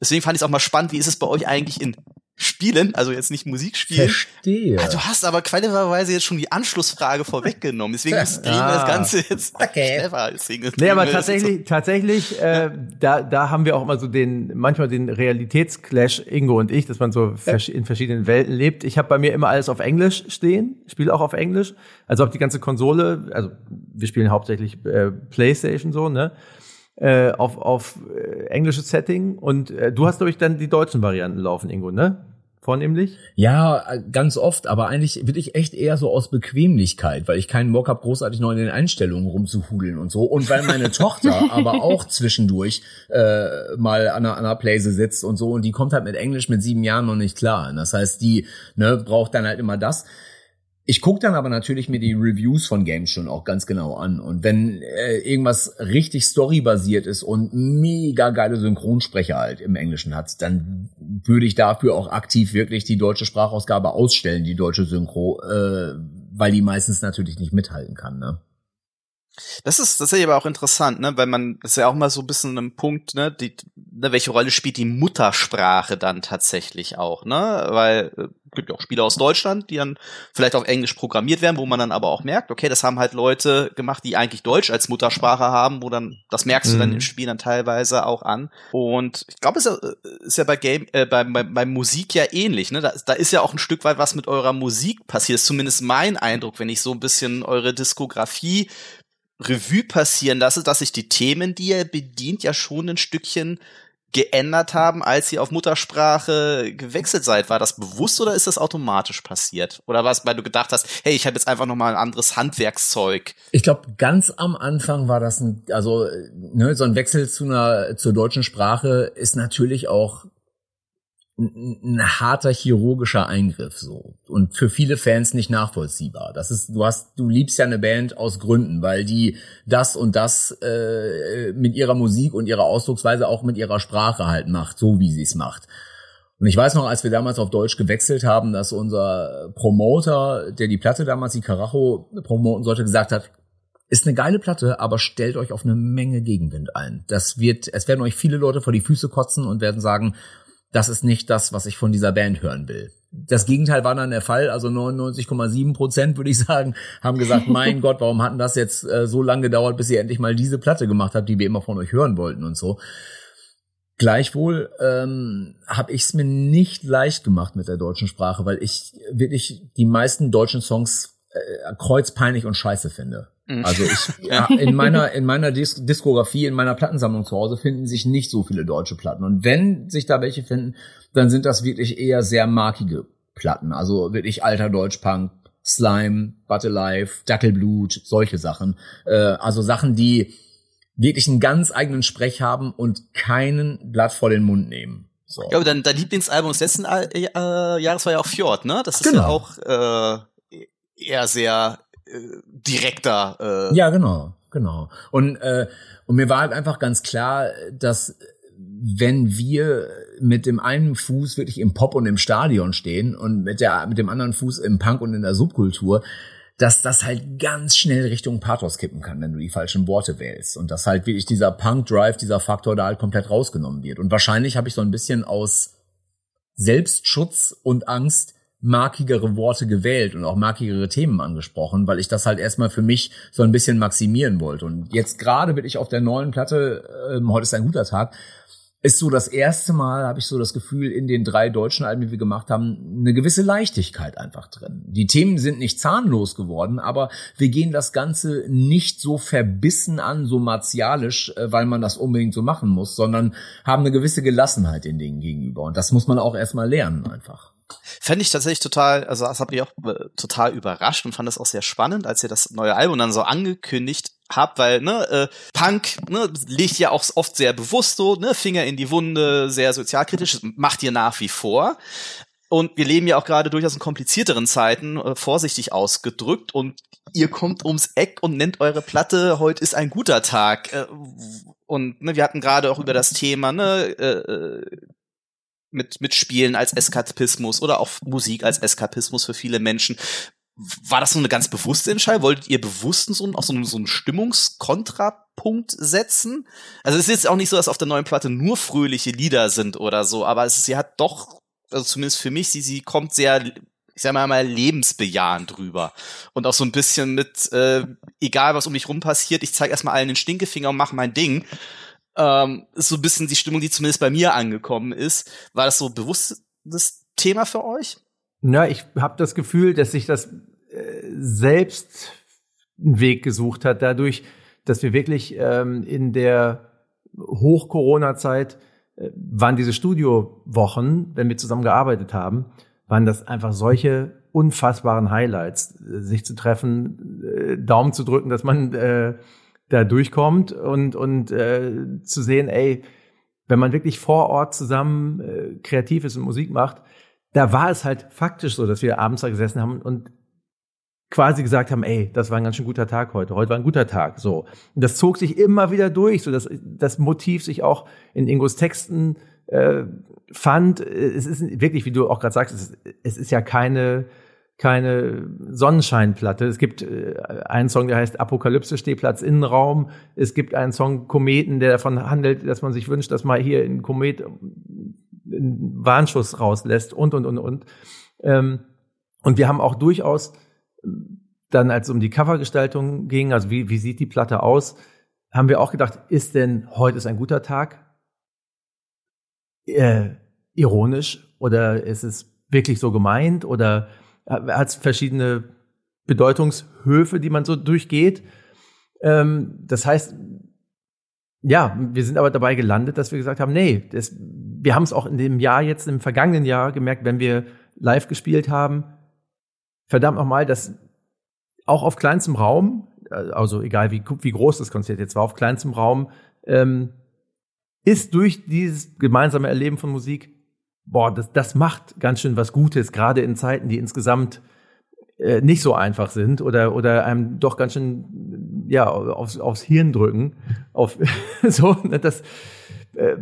Deswegen fand ich es auch mal spannend, wie ist es bei euch eigentlich in Spielen, also jetzt nicht Musik spielen. Verstehe. Ah, du hast aber clevererweise jetzt schon die Anschlussfrage vorweggenommen. Deswegen drehen wir das Ganze jetzt Okay. clever. Deswegen Nee, aber das jetzt tatsächlich, [LAUGHS] tatsächlich, äh, da, da haben wir auch immer so den, manchmal den Realitätsclash, Ingo und ich, dass man so vers in verschiedenen Welten lebt. Ich habe bei mir immer alles auf Englisch stehen, spiele auch auf Englisch. Also auch die ganze Konsole, also wir spielen hauptsächlich äh, Playstation so, ne? Äh, auf auf äh, englisches Setting und äh, du hast, glaube ich, dann die deutschen Varianten laufen, Ingo, ne? Vornehmlich? Ja, äh, ganz oft, aber eigentlich bin ich echt eher so aus Bequemlichkeit, weil ich keinen Bock habe, großartig neu in den Einstellungen rumzuhudeln und so. Und weil meine [LAUGHS] Tochter aber auch zwischendurch äh, mal an einer, an einer Playse sitzt und so und die kommt halt mit Englisch mit sieben Jahren noch nicht klar. Das heißt, die ne, braucht dann halt immer das. Ich gucke dann aber natürlich mir die Reviews von Games schon auch ganz genau an. Und wenn äh, irgendwas richtig storybasiert ist und mega geile Synchronsprecher halt im Englischen hat, dann würde ich dafür auch aktiv wirklich die deutsche Sprachausgabe ausstellen, die deutsche Synchro, äh, weil die meistens natürlich nicht mithalten kann. Ne? Das ist tatsächlich aber auch interessant, ne, weil man, das ist ja auch mal so ein bisschen ein Punkt, ne, die, ne, welche Rolle spielt die Muttersprache dann tatsächlich auch, ne, weil, äh, gibt ja auch Spiele aus Deutschland, die dann vielleicht auf Englisch programmiert werden, wo man dann aber auch merkt, okay, das haben halt Leute gemacht, die eigentlich Deutsch als Muttersprache haben, wo dann, das merkst du dann Mhm. im Spiel dann teilweise auch an. Und ich glaube, es ist ja, ist ja bei Game, äh, bei, bei, bei Musik ja ähnlich, ne, da, da ist ja auch ein Stück weit was mit eurer Musik passiert, ist zumindest mein Eindruck, wenn ich so ein bisschen eure Diskografie Revue passieren lasse, dass sich die Themen, die er bedient, ja schon ein Stückchen geändert haben, als ihr auf Muttersprache gewechselt seid. War das bewusst oder ist das automatisch passiert? Oder war es, weil du gedacht hast, hey, ich habe jetzt einfach noch mal ein anderes Handwerkszeug? Ich glaube, ganz am Anfang war das ein, also äh, ne, so ein Wechsel zu einer zur deutschen Sprache ist natürlich auch ein, harter chirurgischer Eingriff so und für viele Fans nicht nachvollziehbar. Das ist, du hast, du liebst ja eine Band aus Gründen, weil die das und das äh, mit ihrer Musik und ihrer Ausdrucksweise auch mit ihrer Sprache halt macht, so wie sie es macht. Und ich weiß noch, als wir damals auf Deutsch gewechselt haben, dass unser Promoter, der die Platte damals, die Karacho promoten sollte, gesagt hat, ist eine geile Platte, aber stellt euch auf eine Menge Gegenwind ein. Das wird, es werden euch viele Leute vor die Füße kotzen und werden sagen, das ist nicht das, was ich von dieser Band hören will. Das Gegenteil war dann der Fall, also 99,7 Prozent würde ich sagen, haben gesagt, [LAUGHS] mein Gott, warum hatten das jetzt äh, so lange gedauert, bis ihr endlich mal diese Platte gemacht habt, die wir immer von euch hören wollten und so. Gleichwohl ähm, habe ich es mir nicht leicht gemacht mit der deutschen Sprache, weil ich wirklich die meisten deutschen Songs äh, kreuzpeinlich und scheiße finde. Mhm. Also ich [LAUGHS] ja, in meiner in meiner Dis Diskografie, in meiner Plattensammlung zu Hause finden sich nicht so viele deutsche Platten. Und wenn sich da welche finden, dann sind das wirklich eher sehr markige Platten. Also wirklich alter Deutschpunk, Slime, But Alive, Dackelblut, solche Sachen. Äh, also Sachen, die wirklich einen ganz eigenen Sprech haben und keinen Blatt vor den Mund nehmen. So. Ja, aber dein, dein Lieblingsalbum des letzten äh, Jahres war ja auch Fjord, ne? Das ist Genau. ja auch äh, eher sehr äh, direkter. Äh, Ja, genau, genau. Und, äh, und mir war halt einfach ganz klar, dass wenn wir mit dem einen Fuß wirklich im Pop und im Stadion stehen und mit der mit dem anderen Fuß im Punk und in der Subkultur, dass das halt ganz schnell Richtung Pathos kippen kann, wenn du die falschen Worte wählst und dass halt wirklich dieser Punk Drive, dieser Faktor da halt komplett rausgenommen wird. Und wahrscheinlich habe ich so ein bisschen aus Selbstschutz und Angst markigere Worte gewählt und auch markigere Themen angesprochen, weil ich das halt erstmal für mich so ein bisschen maximieren wollte. Und jetzt gerade bin ich auf der neuen Platte, ähm, heute ist ein guter Tag, ist so das erste Mal, habe ich so das Gefühl, in den drei deutschen Alben, die wir gemacht haben, eine gewisse Leichtigkeit einfach drin. Die Themen sind nicht zahnlos geworden, aber wir gehen das Ganze nicht so verbissen an, so martialisch, äh, weil man das unbedingt so machen muss, sondern haben eine gewisse Gelassenheit den Dingen gegenüber. Und das muss man auch erstmal lernen einfach. Fände ich tatsächlich total, also das hat mich auch äh, total überrascht und fand das auch sehr spannend, als ihr das neue Album dann so angekündigt habt, weil, ne, äh, Punk, ne, legt ja auch oft sehr bewusst so, ne, Finger in die Wunde, sehr sozialkritisch, macht ihr nach wie vor. Und wir leben ja auch gerade durchaus in komplizierteren Zeiten, äh, vorsichtig ausgedrückt. Und ihr kommt ums Eck und nennt eure Platte, heute ist ein guter Tag. Äh, und ne, wir hatten gerade auch über das Thema, ne, äh, äh, mit, mit Spielen als Eskapismus oder auch Musik als Eskapismus für viele Menschen. War das so eine ganz bewusste Entscheidung? Wolltet ihr bewusst so, auch so, einen, so einen Stimmungskontrapunkt setzen? Also es ist jetzt auch nicht so, dass auf der neuen Platte nur fröhliche Lieder sind oder so, aber es sie hat doch, also zumindest für mich, sie, sie kommt sehr ich sag mal, mal lebensbejahend drüber. Und auch so ein bisschen mit, äh, egal was um mich rum passiert, ich zeige erstmal allen den Stinkefinger und mache mein Ding. Ähm, so ein bisschen die Stimmung, die zumindest bei mir angekommen ist. War das so bewusstes Thema für euch? Na, ich habe das Gefühl, dass sich das äh, selbst einen Weg gesucht hat, dadurch, dass wir wirklich ähm, in der Hoch-Corona-Zeit äh, waren diese Studiowochen, wenn wir zusammen gearbeitet haben, waren das einfach solche unfassbaren Highlights, äh, sich zu treffen, äh, Daumen zu drücken, dass man äh, da durchkommt und, und äh, zu sehen, ey, wenn man wirklich vor Ort zusammen äh, kreativ ist und Musik macht, da war es halt faktisch so, dass wir abends da gesessen haben und quasi gesagt haben, ey, das war ein ganz schön guter Tag heute, heute war ein guter Tag, so. Und das zog sich immer wieder durch, so dass das Motiv sich auch in Ingos Texten äh, fand, es ist wirklich, wie du auch gerade sagst, es ist, es ist ja keine keine Sonnenscheinplatte. Es gibt äh, einen Song, der heißt Apokalypse, Stehplatz Innenraum. Es gibt einen Song Kometen, der davon handelt, dass man sich wünscht, dass man hier in Komet einen Warnschuss rauslässt und, und, und, und. Ähm, und wir haben auch durchaus dann, als es um die Covergestaltung ging, also wie, wie sieht die Platte aus, haben wir auch gedacht, ist denn heute ist ein guter Tag? äh, ironisch oder ist es wirklich so gemeint oder hat es verschiedene Bedeutungshöfe, die man so durchgeht. Ähm, das heißt, ja, wir sind aber dabei gelandet, dass wir gesagt haben, nee, das, wir haben es auch in dem Jahr jetzt, im vergangenen Jahr gemerkt, wenn wir live gespielt haben, verdammt nochmal, dass auch auf kleinstem Raum, äh, also egal wie, wie groß das Konzert jetzt war, auf kleinstem Raum, ähm, ist durch dieses gemeinsame Erleben von Musik, boah, das, das macht ganz schön was Gutes, gerade in Zeiten, die insgesamt äh, nicht so einfach sind oder, oder einem doch ganz schön ja, aufs, aufs Hirn drücken. Auf, [LAUGHS] so, ne, das, äh,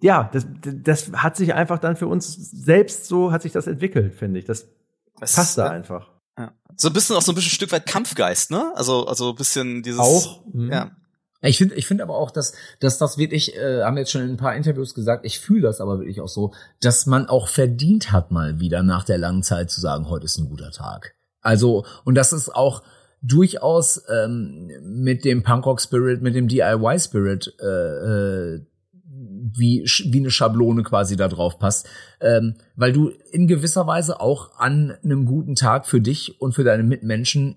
ja, das, das hat sich einfach dann für uns selbst so, hat sich das entwickelt, finde ich. Das, das passt da einfach. Ja. So ein bisschen auch so ein bisschen ein Stück weit Kampfgeist, ne? Also, also ein bisschen dieses. Auch. Mhm. Ja. Ich finde ich finde aber auch, dass, dass das wirklich, äh, haben jetzt schon in ein paar Interviews gesagt, ich fühle das aber wirklich auch so, dass man auch verdient hat, mal wieder nach der langen Zeit zu sagen, heute ist ein guter Tag. Also, und das ist auch durchaus ähm, mit dem Punkrock-Spirit, mit dem DIY-Spirit äh, äh, wie, wie eine Schablone quasi da drauf passt, ähm, weil du in gewisser Weise auch an einem guten Tag für dich und für deine Mitmenschen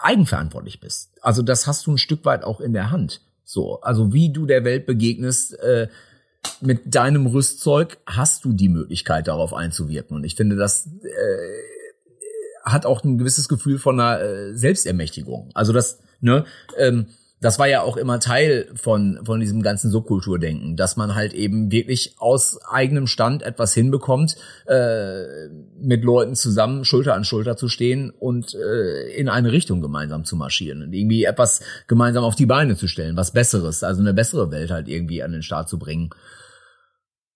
eigenverantwortlich bist. Also das hast du ein Stück weit auch in der Hand. So, also wie du der Welt begegnest, äh, mit deinem Rüstzeug hast du die Möglichkeit, darauf einzuwirken. Und ich finde, das äh, hat auch ein gewisses Gefühl von einer äh, Selbstermächtigung. Also das, ne, ähm, das war ja auch immer Teil von, von diesem ganzen Subkulturdenken, dass man halt eben wirklich aus eigenem Stand etwas hinbekommt, äh, mit Leuten zusammen Schulter an Schulter zu stehen und äh, in eine Richtung gemeinsam zu marschieren und irgendwie etwas gemeinsam auf die Beine zu stellen, was Besseres, also eine bessere Welt halt irgendwie an den Start zu bringen.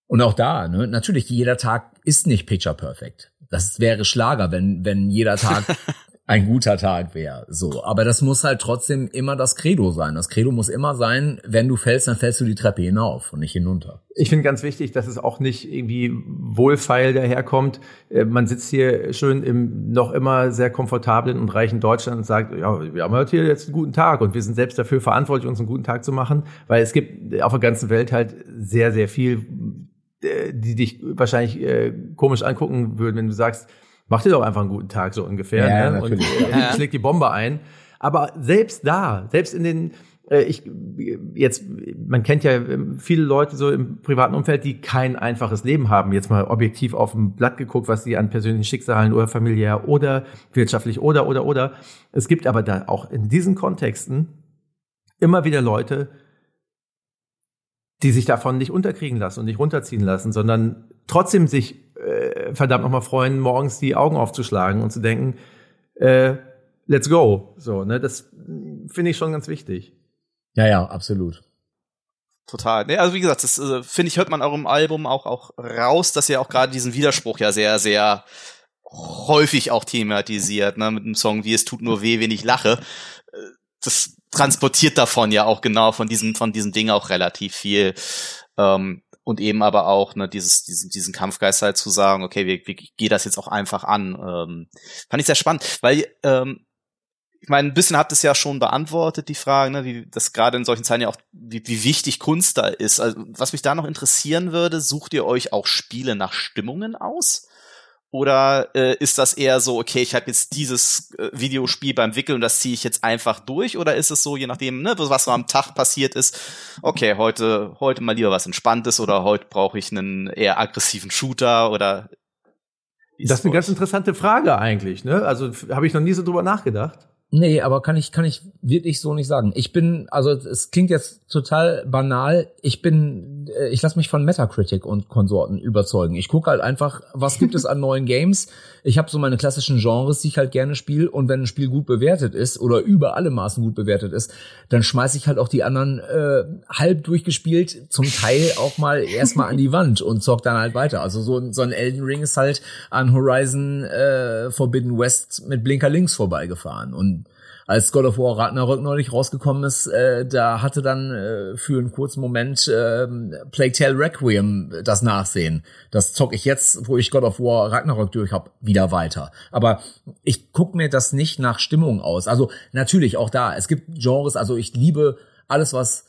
Und auch da, ne, natürlich, jeder Tag ist nicht picture perfect. Das wäre Schlager, wenn, wenn jeder Tag [LAUGHS] ein guter Tag wäre. So, aber das muss halt trotzdem immer das Credo sein. Das Credo muss immer sein, wenn du fällst, dann fällst du die Treppe hinauf und nicht hinunter. Ich finde ganz wichtig, dass es auch nicht irgendwie wohlfeil daherkommt. Äh, man sitzt hier schön im noch immer sehr komfortablen und reichen Deutschland und sagt, ja, wir haben heute hier jetzt einen guten Tag und wir sind selbst dafür verantwortlich, uns einen guten Tag zu machen, weil es gibt auf der ganzen Welt halt sehr, sehr viel, äh, die dich wahrscheinlich äh, komisch angucken würden, wenn du sagst, mach dir doch einfach einen guten Tag so ungefähr ja, ne? und [LAUGHS] ja. schlägt die Bombe ein. Aber selbst da, selbst in den äh, ich jetzt man kennt ja ähm, viele Leute so im privaten Umfeld, die kein einfaches Leben haben. Jetzt mal objektiv auf ein Blatt geguckt, was sie an persönlichen Schicksalen oder familiär oder wirtschaftlich oder oder oder. Es gibt aber da auch in diesen Kontexten immer wieder Leute, die sich davon nicht unterkriegen lassen und nicht runterziehen lassen, sondern trotzdem sich äh, verdammt nochmal freuen, morgens die Augen aufzuschlagen und zu denken, äh, let's go. So, ne, das finde ich schon ganz wichtig. Ja, ja, absolut. Total. Nee, also wie gesagt, das äh, finde ich, hört man eurem Album auch, auch raus, dass ihr auch gerade diesen Widerspruch ja sehr, sehr häufig auch thematisiert, ne, mit einem Song wie Es tut nur weh, wenn ich lache. Äh, das transportiert davon ja auch genau von diesem, von diesem Ding auch relativ viel. Ähm, und eben aber auch ne, dieses, diesen, diesen Kampfgeist halt zu sagen, okay, wir, wir gehen das jetzt auch einfach an. Ähm, fand ich sehr spannend, weil ähm, ich meine, ein bisschen habt es ja schon beantwortet, die Frage, ne, wie das gerade in solchen Zeiten ja auch, wie, wie wichtig Kunst da ist. Also, was mich da noch interessieren würde, sucht ihr euch auch Spiele nach Stimmungen aus? Oder äh, ist das eher so, okay, ich habe jetzt dieses äh, Videospiel beim Wickeln und das ziehe ich jetzt einfach durch? Oder ist es so, je nachdem, ne, was so am Tag passiert ist, okay, heute, heute mal lieber was Entspanntes oder heute brauche ich einen eher aggressiven Shooter oder Das ist eine ganz interessante Frage eigentlich, ne? Also habe ich noch nie so drüber nachgedacht. Nee, aber kann ich, kann ich wirklich so nicht sagen. Ich bin, also es klingt jetzt total banal. Ich bin, äh, ich lasse mich von Metacritic und Konsorten überzeugen. Ich gucke halt einfach, was gibt es an [LAUGHS] neuen Games. Ich habe so meine klassischen Genres, die ich halt gerne spiele. Und wenn ein Spiel gut bewertet ist oder über alle Maßen gut bewertet ist, dann schmeiße ich halt auch die anderen äh, halb durchgespielt, zum Teil auch mal erstmal an die [LAUGHS] Wand und zock dann halt weiter. Also so, so ein Elden Ring ist halt an Horizon äh, Forbidden West mit Blinker links vorbeigefahren. Und als God of War Ragnarök neulich rausgekommen ist, äh, da hatte dann äh, für einen kurzen Moment äh, Plague Tale Requiem das Nachsehen. Das zock ich jetzt, wo ich God of War Ragnarök durch hab, wieder weiter. Aber ich guck mir das nicht nach Stimmung aus. Also natürlich auch da, es gibt Genres, also ich liebe alles, was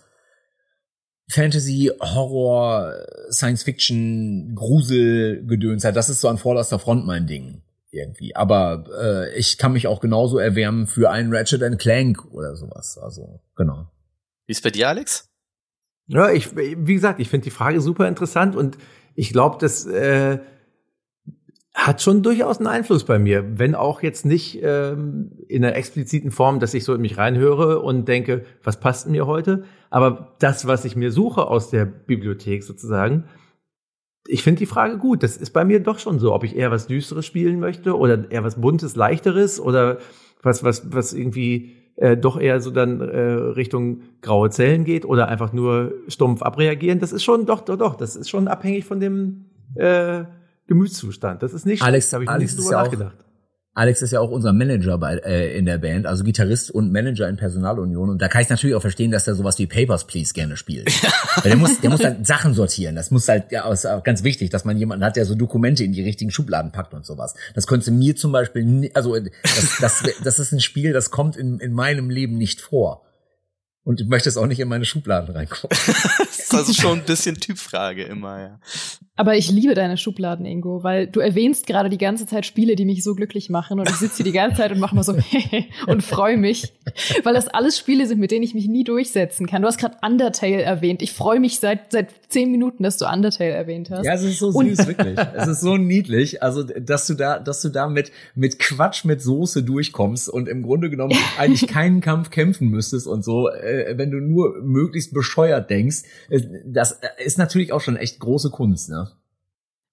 Fantasy, Horror, Science Fiction, Grusel, Gedöns hat. Das ist so an vorderster Front mein Ding irgendwie. Aber äh, ich kann mich auch genauso erwärmen für einen Ratchet Clank oder sowas. Also, genau. Wie ist bei dir, Alex? Ja, ich, wie gesagt, ich finde die Frage super interessant und ich glaube, das äh, hat schon durchaus einen Einfluss bei mir, wenn auch jetzt nicht ähm, in einer expliziten Form, dass ich so in mich reinhöre und denke, was passt mir heute, aber das, was ich mir suche aus der Bibliothek sozusagen, ich finde die Frage gut. Das ist bei mir doch schon so, ob ich eher was Düsteres spielen möchte oder eher was Buntes, Leichteres oder was, was, was irgendwie äh, doch eher so dann äh, Richtung graue Zellen geht oder einfach nur stumpf abreagieren. Das ist schon, doch, doch, doch, das ist schon abhängig von dem äh, Gemütszustand. Das ist nicht, Alex, habe ich Alex nicht drüber nachgedacht. Auch, Alex ist ja auch unser Manager bei, äh, in der Band, also Gitarrist und Manager in Personalunion. Und da kann ich natürlich auch verstehen, dass er sowas wie Papers, Please gerne spielt. [LAUGHS] Weil der muss, der muss halt Sachen sortieren. Das muss halt, ja, ist auch ganz wichtig, dass man jemanden hat, der so Dokumente in die richtigen Schubladen packt und sowas. Das könnte mir zum Beispiel, nie, also das, das, das ist ein Spiel, das kommt in, in meinem Leben nicht vor. Und ich möchte es auch nicht in meine Schubladen reingucken. [LAUGHS] das ist also schon ein bisschen Typfrage immer, ja. Aber ich liebe deine Schubladen, Ingo, weil du erwähnst gerade die ganze Zeit Spiele, die mich so glücklich machen und ich sitze hier die ganze Zeit und mache mal so [LAUGHS] und freue mich, weil das alles Spiele sind, mit denen ich mich nie durchsetzen kann. Du hast gerade Undertale erwähnt. Ich freue mich seit seit zehn Minuten, dass du Undertale erwähnt hast. Ja, es ist so süß, und wirklich. Es ist so niedlich, also dass du da, dass du da mit mit Quatsch mit Soße durchkommst und im Grunde genommen [LAUGHS] eigentlich keinen Kampf kämpfen müsstest und so, äh, wenn du nur möglichst bescheuert denkst. Äh, das ist natürlich auch schon echt große Kunst, ne?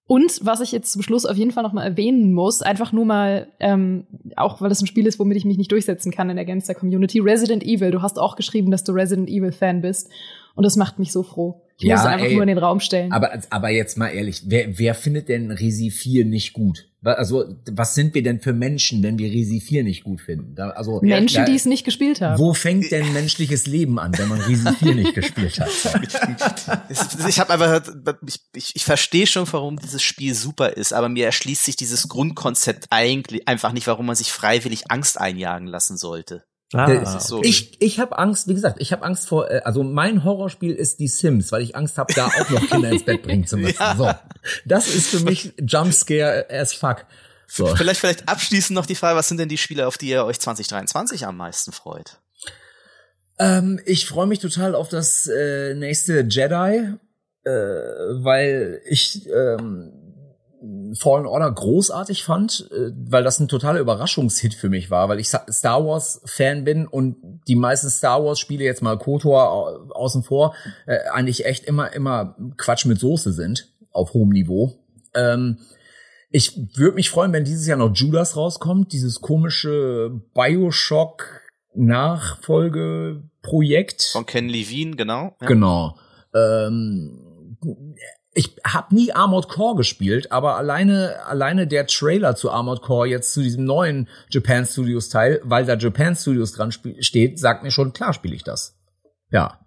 Und was ich jetzt zum Schluss auf jeden Fall noch mal erwähnen muss, einfach nur mal, ähm, auch weil das ein Spiel ist, womit ich mich nicht durchsetzen kann in der Gangster Community, Resident Evil. Du hast auch geschrieben, dass du Resident Evil Fan bist. Und das macht mich so froh. Ich ja, muss es einfach ey, nur in den Raum stellen. Aber, aber jetzt mal ehrlich, wer, wer findet denn Resi 4 nicht gut? Also, was sind wir denn für Menschen, wenn wir Resi 4 nicht gut finden? Da, also, Menschen, da, die es nicht gespielt haben. Wo fängt denn menschliches Leben an, wenn man Resi 4 nicht gespielt hat? [LAUGHS] ich habe einfach, ich, ich, ich verstehe schon, warum dieses Spiel super ist, aber mir erschließt sich dieses Grundkonzept eigentlich einfach nicht, warum man sich freiwillig Angst einjagen lassen sollte. Ah, so. Ich, ich habe Angst, wie gesagt, ich habe Angst vor, äh, also mein Horrorspiel ist die Sims, weil ich Angst habe, da auch noch Kinder ins Bett bringen zu [LAUGHS] müssen. Ja. So, das ist für mich Jumpscare as fuck. So. Vielleicht, vielleicht abschließend noch die Frage, was sind denn die Spiele, auf die ihr euch 2023 am meisten freut? Ähm, ich freue mich total auf das äh, nächste Jedi, äh, weil ich ähm, Fallen Order großartig fand, äh, weil das ein totaler Überraschungshit für mich war, weil ich Star Wars Fan bin und die meisten Star Wars Spiele jetzt mal KOTOR außen vor äh, eigentlich echt immer immer Quatsch mit Soße sind auf hohem Niveau. Ähm, ich würde mich freuen, wenn dieses Jahr noch Judas rauskommt, dieses komische Bioshock Nachfolgeprojekt von Ken Levine, genau. Ja. Genau Ähm, ich habe nie Armored Core gespielt, aber alleine alleine der Trailer zu Armored Core jetzt zu diesem neuen Japan Studios Teil, weil da Japan Studios dran steht, sagt mir schon klar spiele ich das. Ja.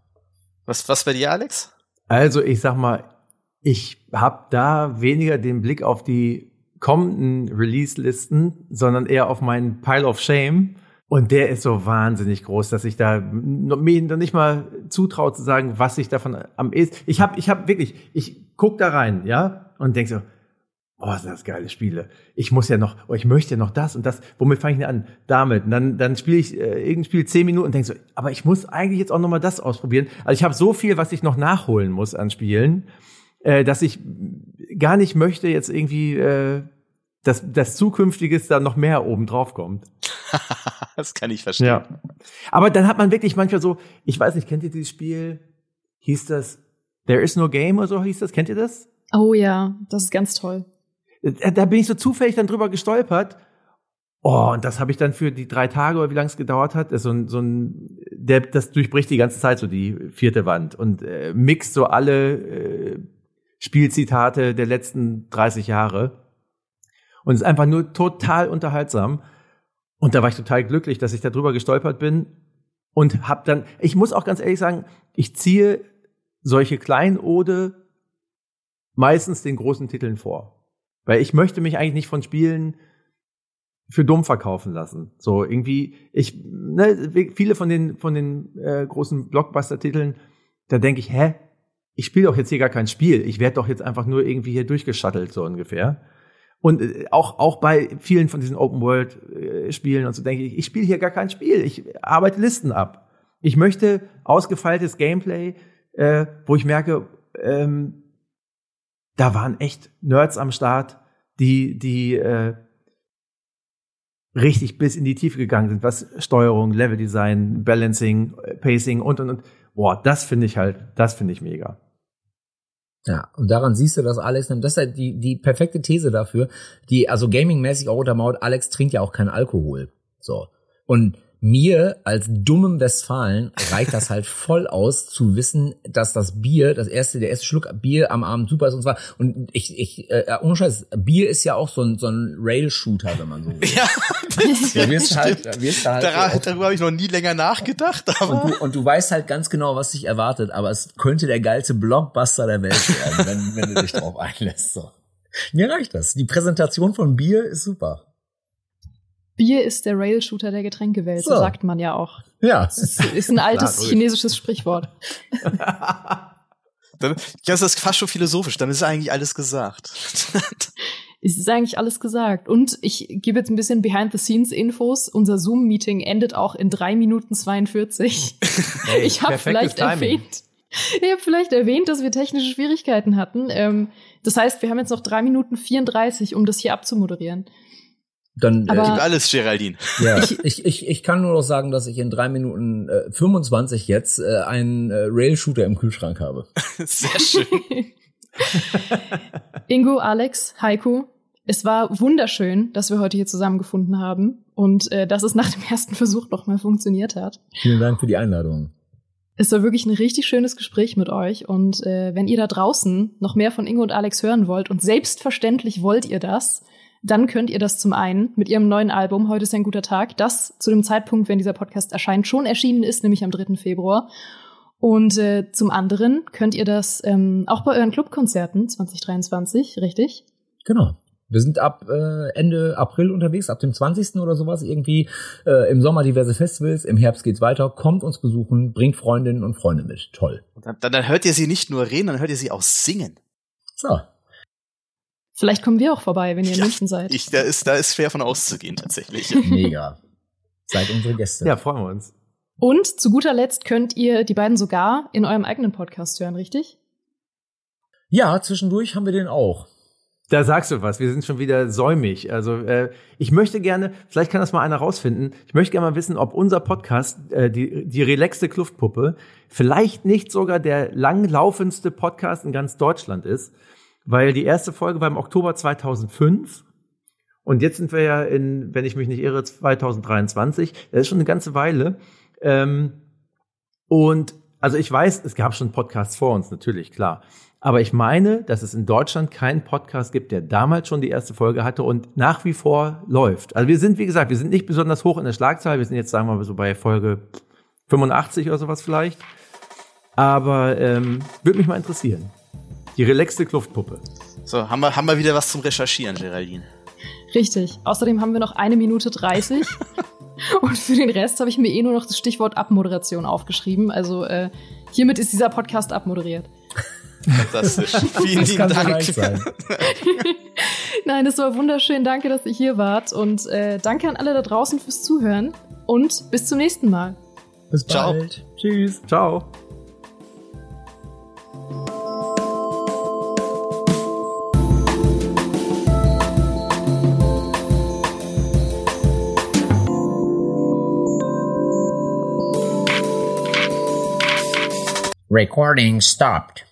Was was bei dir, Alex? Also ich sag mal, ich habe da weniger den Blick auf die kommenden Release-Listen, sondern eher auf meinen Pile of Shame. Und der ist so wahnsinnig groß, dass ich da mir noch nicht mal zutraue zu sagen, was ich davon am ehesten. Ich habe ich hab wirklich, ich guck da rein, ja, und denk so, oh, sind das geile Spiele. Ich muss ja noch, oh, ich möchte ja noch das und das. Womit fange ich denn an? Damit. Und dann, dann spiele ich äh, irgendein Spiel zehn Minuten und denk so, aber ich muss eigentlich jetzt auch noch mal das ausprobieren. Also ich habe so viel, was ich noch nachholen muss an Spielen, äh, dass ich gar nicht möchte jetzt irgendwie, äh, dass das Zukünftiges da noch mehr oben drauf kommt. [LAUGHS] das kann ich verstehen. Ja. Aber dann hat man wirklich manchmal so, ich weiß nicht, kennt ihr dieses Spiel? Hieß das There is no game oder so hieß das? Kennt ihr das? Oh ja, das ist ganz toll. Da bin ich so zufällig dann drüber gestolpert. Oh, und das habe ich dann für die drei Tage oder wie lange es gedauert hat, so ein, so ein, der, das durchbricht die ganze Zeit so die vierte Wand und äh, mixt so alle äh, Spielzitate der letzten 30 Jahre und ist einfach nur total unterhaltsam. Und da war ich total glücklich, dass ich da drüber gestolpert bin und habe dann, ich muss auch ganz ehrlich sagen, ich ziehe solche Kleinode meistens den großen Titeln vor. Weil ich möchte mich eigentlich nicht von Spielen für dumm verkaufen lassen. So irgendwie, ich, ne, viele von den von den äh, großen Blockbuster-Titeln, da denke ich, hä, ich spiele doch jetzt hier gar kein Spiel. Ich werde doch jetzt einfach nur irgendwie hier durchgeschattelt so ungefähr. Und äh, auch auch bei vielen von diesen Open World äh, und so denke ich, ich spiele hier gar kein Spiel. Ich arbeite Listen ab. Ich möchte ausgefeiltes Gameplay, äh, wo ich merke, ähm, da waren echt Nerds am Start, die, die äh, richtig bis in die Tiefe gegangen sind, was Steuerung, Leveldesign, Balancing, Pacing und und und. Boah, das finde ich halt, das finde ich mega. Ja, und daran siehst du, dass Alex, das ist halt die, die perfekte These dafür, die, also gamingmäßig auch untermauert, Alex trinkt ja auch keinen Alkohol. So. Und mir als dummem Westfalen reicht das halt voll aus zu wissen, dass das Bier, das erste, der erste Schluck Bier am Abend super ist und zwar und ich ich äh, ohne Scheiß, Bier ist ja auch so ein so ein Rail Shooter, wenn man so will. Ja, das ja wirst halt, wirst halt Dar darüber habe ich noch nie länger nachgedacht, aber und du, und du weißt halt ganz genau, was dich erwartet, aber es könnte der geilste Blockbuster der Welt werden, wenn wenn du dich darauf einlässt so. Mir reicht das. Die Präsentation von Bier ist super. Bier ist der Rail-Shooter der Getränkewelt, so. so sagt man ja auch. Ja. Das ist, ist ein [LAUGHS] altes Klar, chinesisches Sprichwort. [LAUGHS] dann, das ist fast schon philosophisch, dann ist eigentlich alles gesagt. [LAUGHS] es ist eigentlich alles gesagt. Und ich gebe jetzt ein bisschen Behind-the-Scenes-Infos. Unser Zoom-Meeting endet auch in drei Minuten 42. Hey, ich habe vielleicht Timing. erwähnt, ich habe vielleicht erwähnt, dass wir technische Schwierigkeiten hatten. Ähm, das heißt, wir haben jetzt noch drei Minuten 34, um das hier abzumoderieren. Dann Aber äh, alles, Geraldine. Ja, [LAUGHS] ich, ich, ich kann nur noch sagen, dass ich in drei Minuten äh, 25 jetzt äh, einen äh, Rail-Shooter im Kühlschrank habe. [LAUGHS] Sehr schön. [LAUGHS] Ingo, Alex, Heiko, es war wunderschön, dass wir heute hier zusammengefunden haben und äh, dass es nach dem ersten Versuch noch mal funktioniert hat. Vielen Dank für die Einladung. Es war wirklich ein richtig schönes Gespräch mit euch und äh, wenn ihr da draußen noch mehr von Ingo und Alex hören wollt und selbstverständlich wollt ihr das, dann könnt ihr das zum einen mit ihrem neuen Album Heute ist ein guter Tag, das zu dem Zeitpunkt, wenn dieser Podcast erscheint, schon erschienen ist, nämlich am 3. Februar. Und äh, zum anderen könnt ihr das ähm, auch bei euren Clubkonzerten 2023, richtig? Genau. Wir sind ab äh, Ende April unterwegs, ab dem 20. oder sowas irgendwie. Äh, Im Sommer diverse Festivals, im Herbst geht's weiter. Kommt uns besuchen, bringt Freundinnen und Freunde mit. Toll. Dann, dann hört ihr sie nicht nur reden, dann hört ihr sie auch singen. So, Vielleicht kommen wir auch vorbei, wenn ihr in ja, München seid. Ich, da, ist, da ist schwer von auszugehen, tatsächlich. [LAUGHS] Mega. Seid unsere Gäste. Ja, freuen wir uns. Und zu guter Letzt könnt ihr die beiden sogar in eurem eigenen Podcast hören, richtig? Ja, zwischendurch haben wir den auch. Da sagst du was, wir sind schon wieder säumig. Also äh, ich möchte gerne, vielleicht kann das mal einer rausfinden, ich möchte gerne mal wissen, ob unser Podcast, äh, die, die relaxte Kluftpuppe, vielleicht nicht sogar der langlaufendste Podcast in ganz Deutschland ist weil die erste Folge war im Oktober 2005 und jetzt sind wir ja in, wenn ich mich nicht irre, 2023. Das ist schon eine ganze Weile. Ähm, und Also ich weiß, es gab schon Podcasts vor uns, natürlich, klar. Aber ich meine, dass es in Deutschland keinen Podcast gibt, der damals schon die erste Folge hatte und nach wie vor läuft. Also wir sind, wie gesagt, wir sind nicht besonders hoch in der Schlagzahl. Wir sind jetzt, sagen wir mal, so bei Folge 85 oder sowas vielleicht. Aber ähm, würde mich mal interessieren. Die relaxte Kluftpuppe. So, haben wir, haben wir wieder was zum Recherchieren, Geraldine. Richtig. Außerdem haben wir noch eine Minute 30. [LAUGHS] und für den Rest habe ich mir eh nur noch das Stichwort Abmoderation aufgeschrieben. Also äh, hiermit ist dieser Podcast abmoderiert. Fantastisch. [LAUGHS] Vielen lieben Dank. [LAUGHS] Nein, es war wunderschön. Danke, dass ihr hier wart. Und äh, danke an alle da draußen fürs Zuhören. Und bis zum nächsten Mal. Bis Ciao. bald. Tschüss. Ciao. Recording stopped.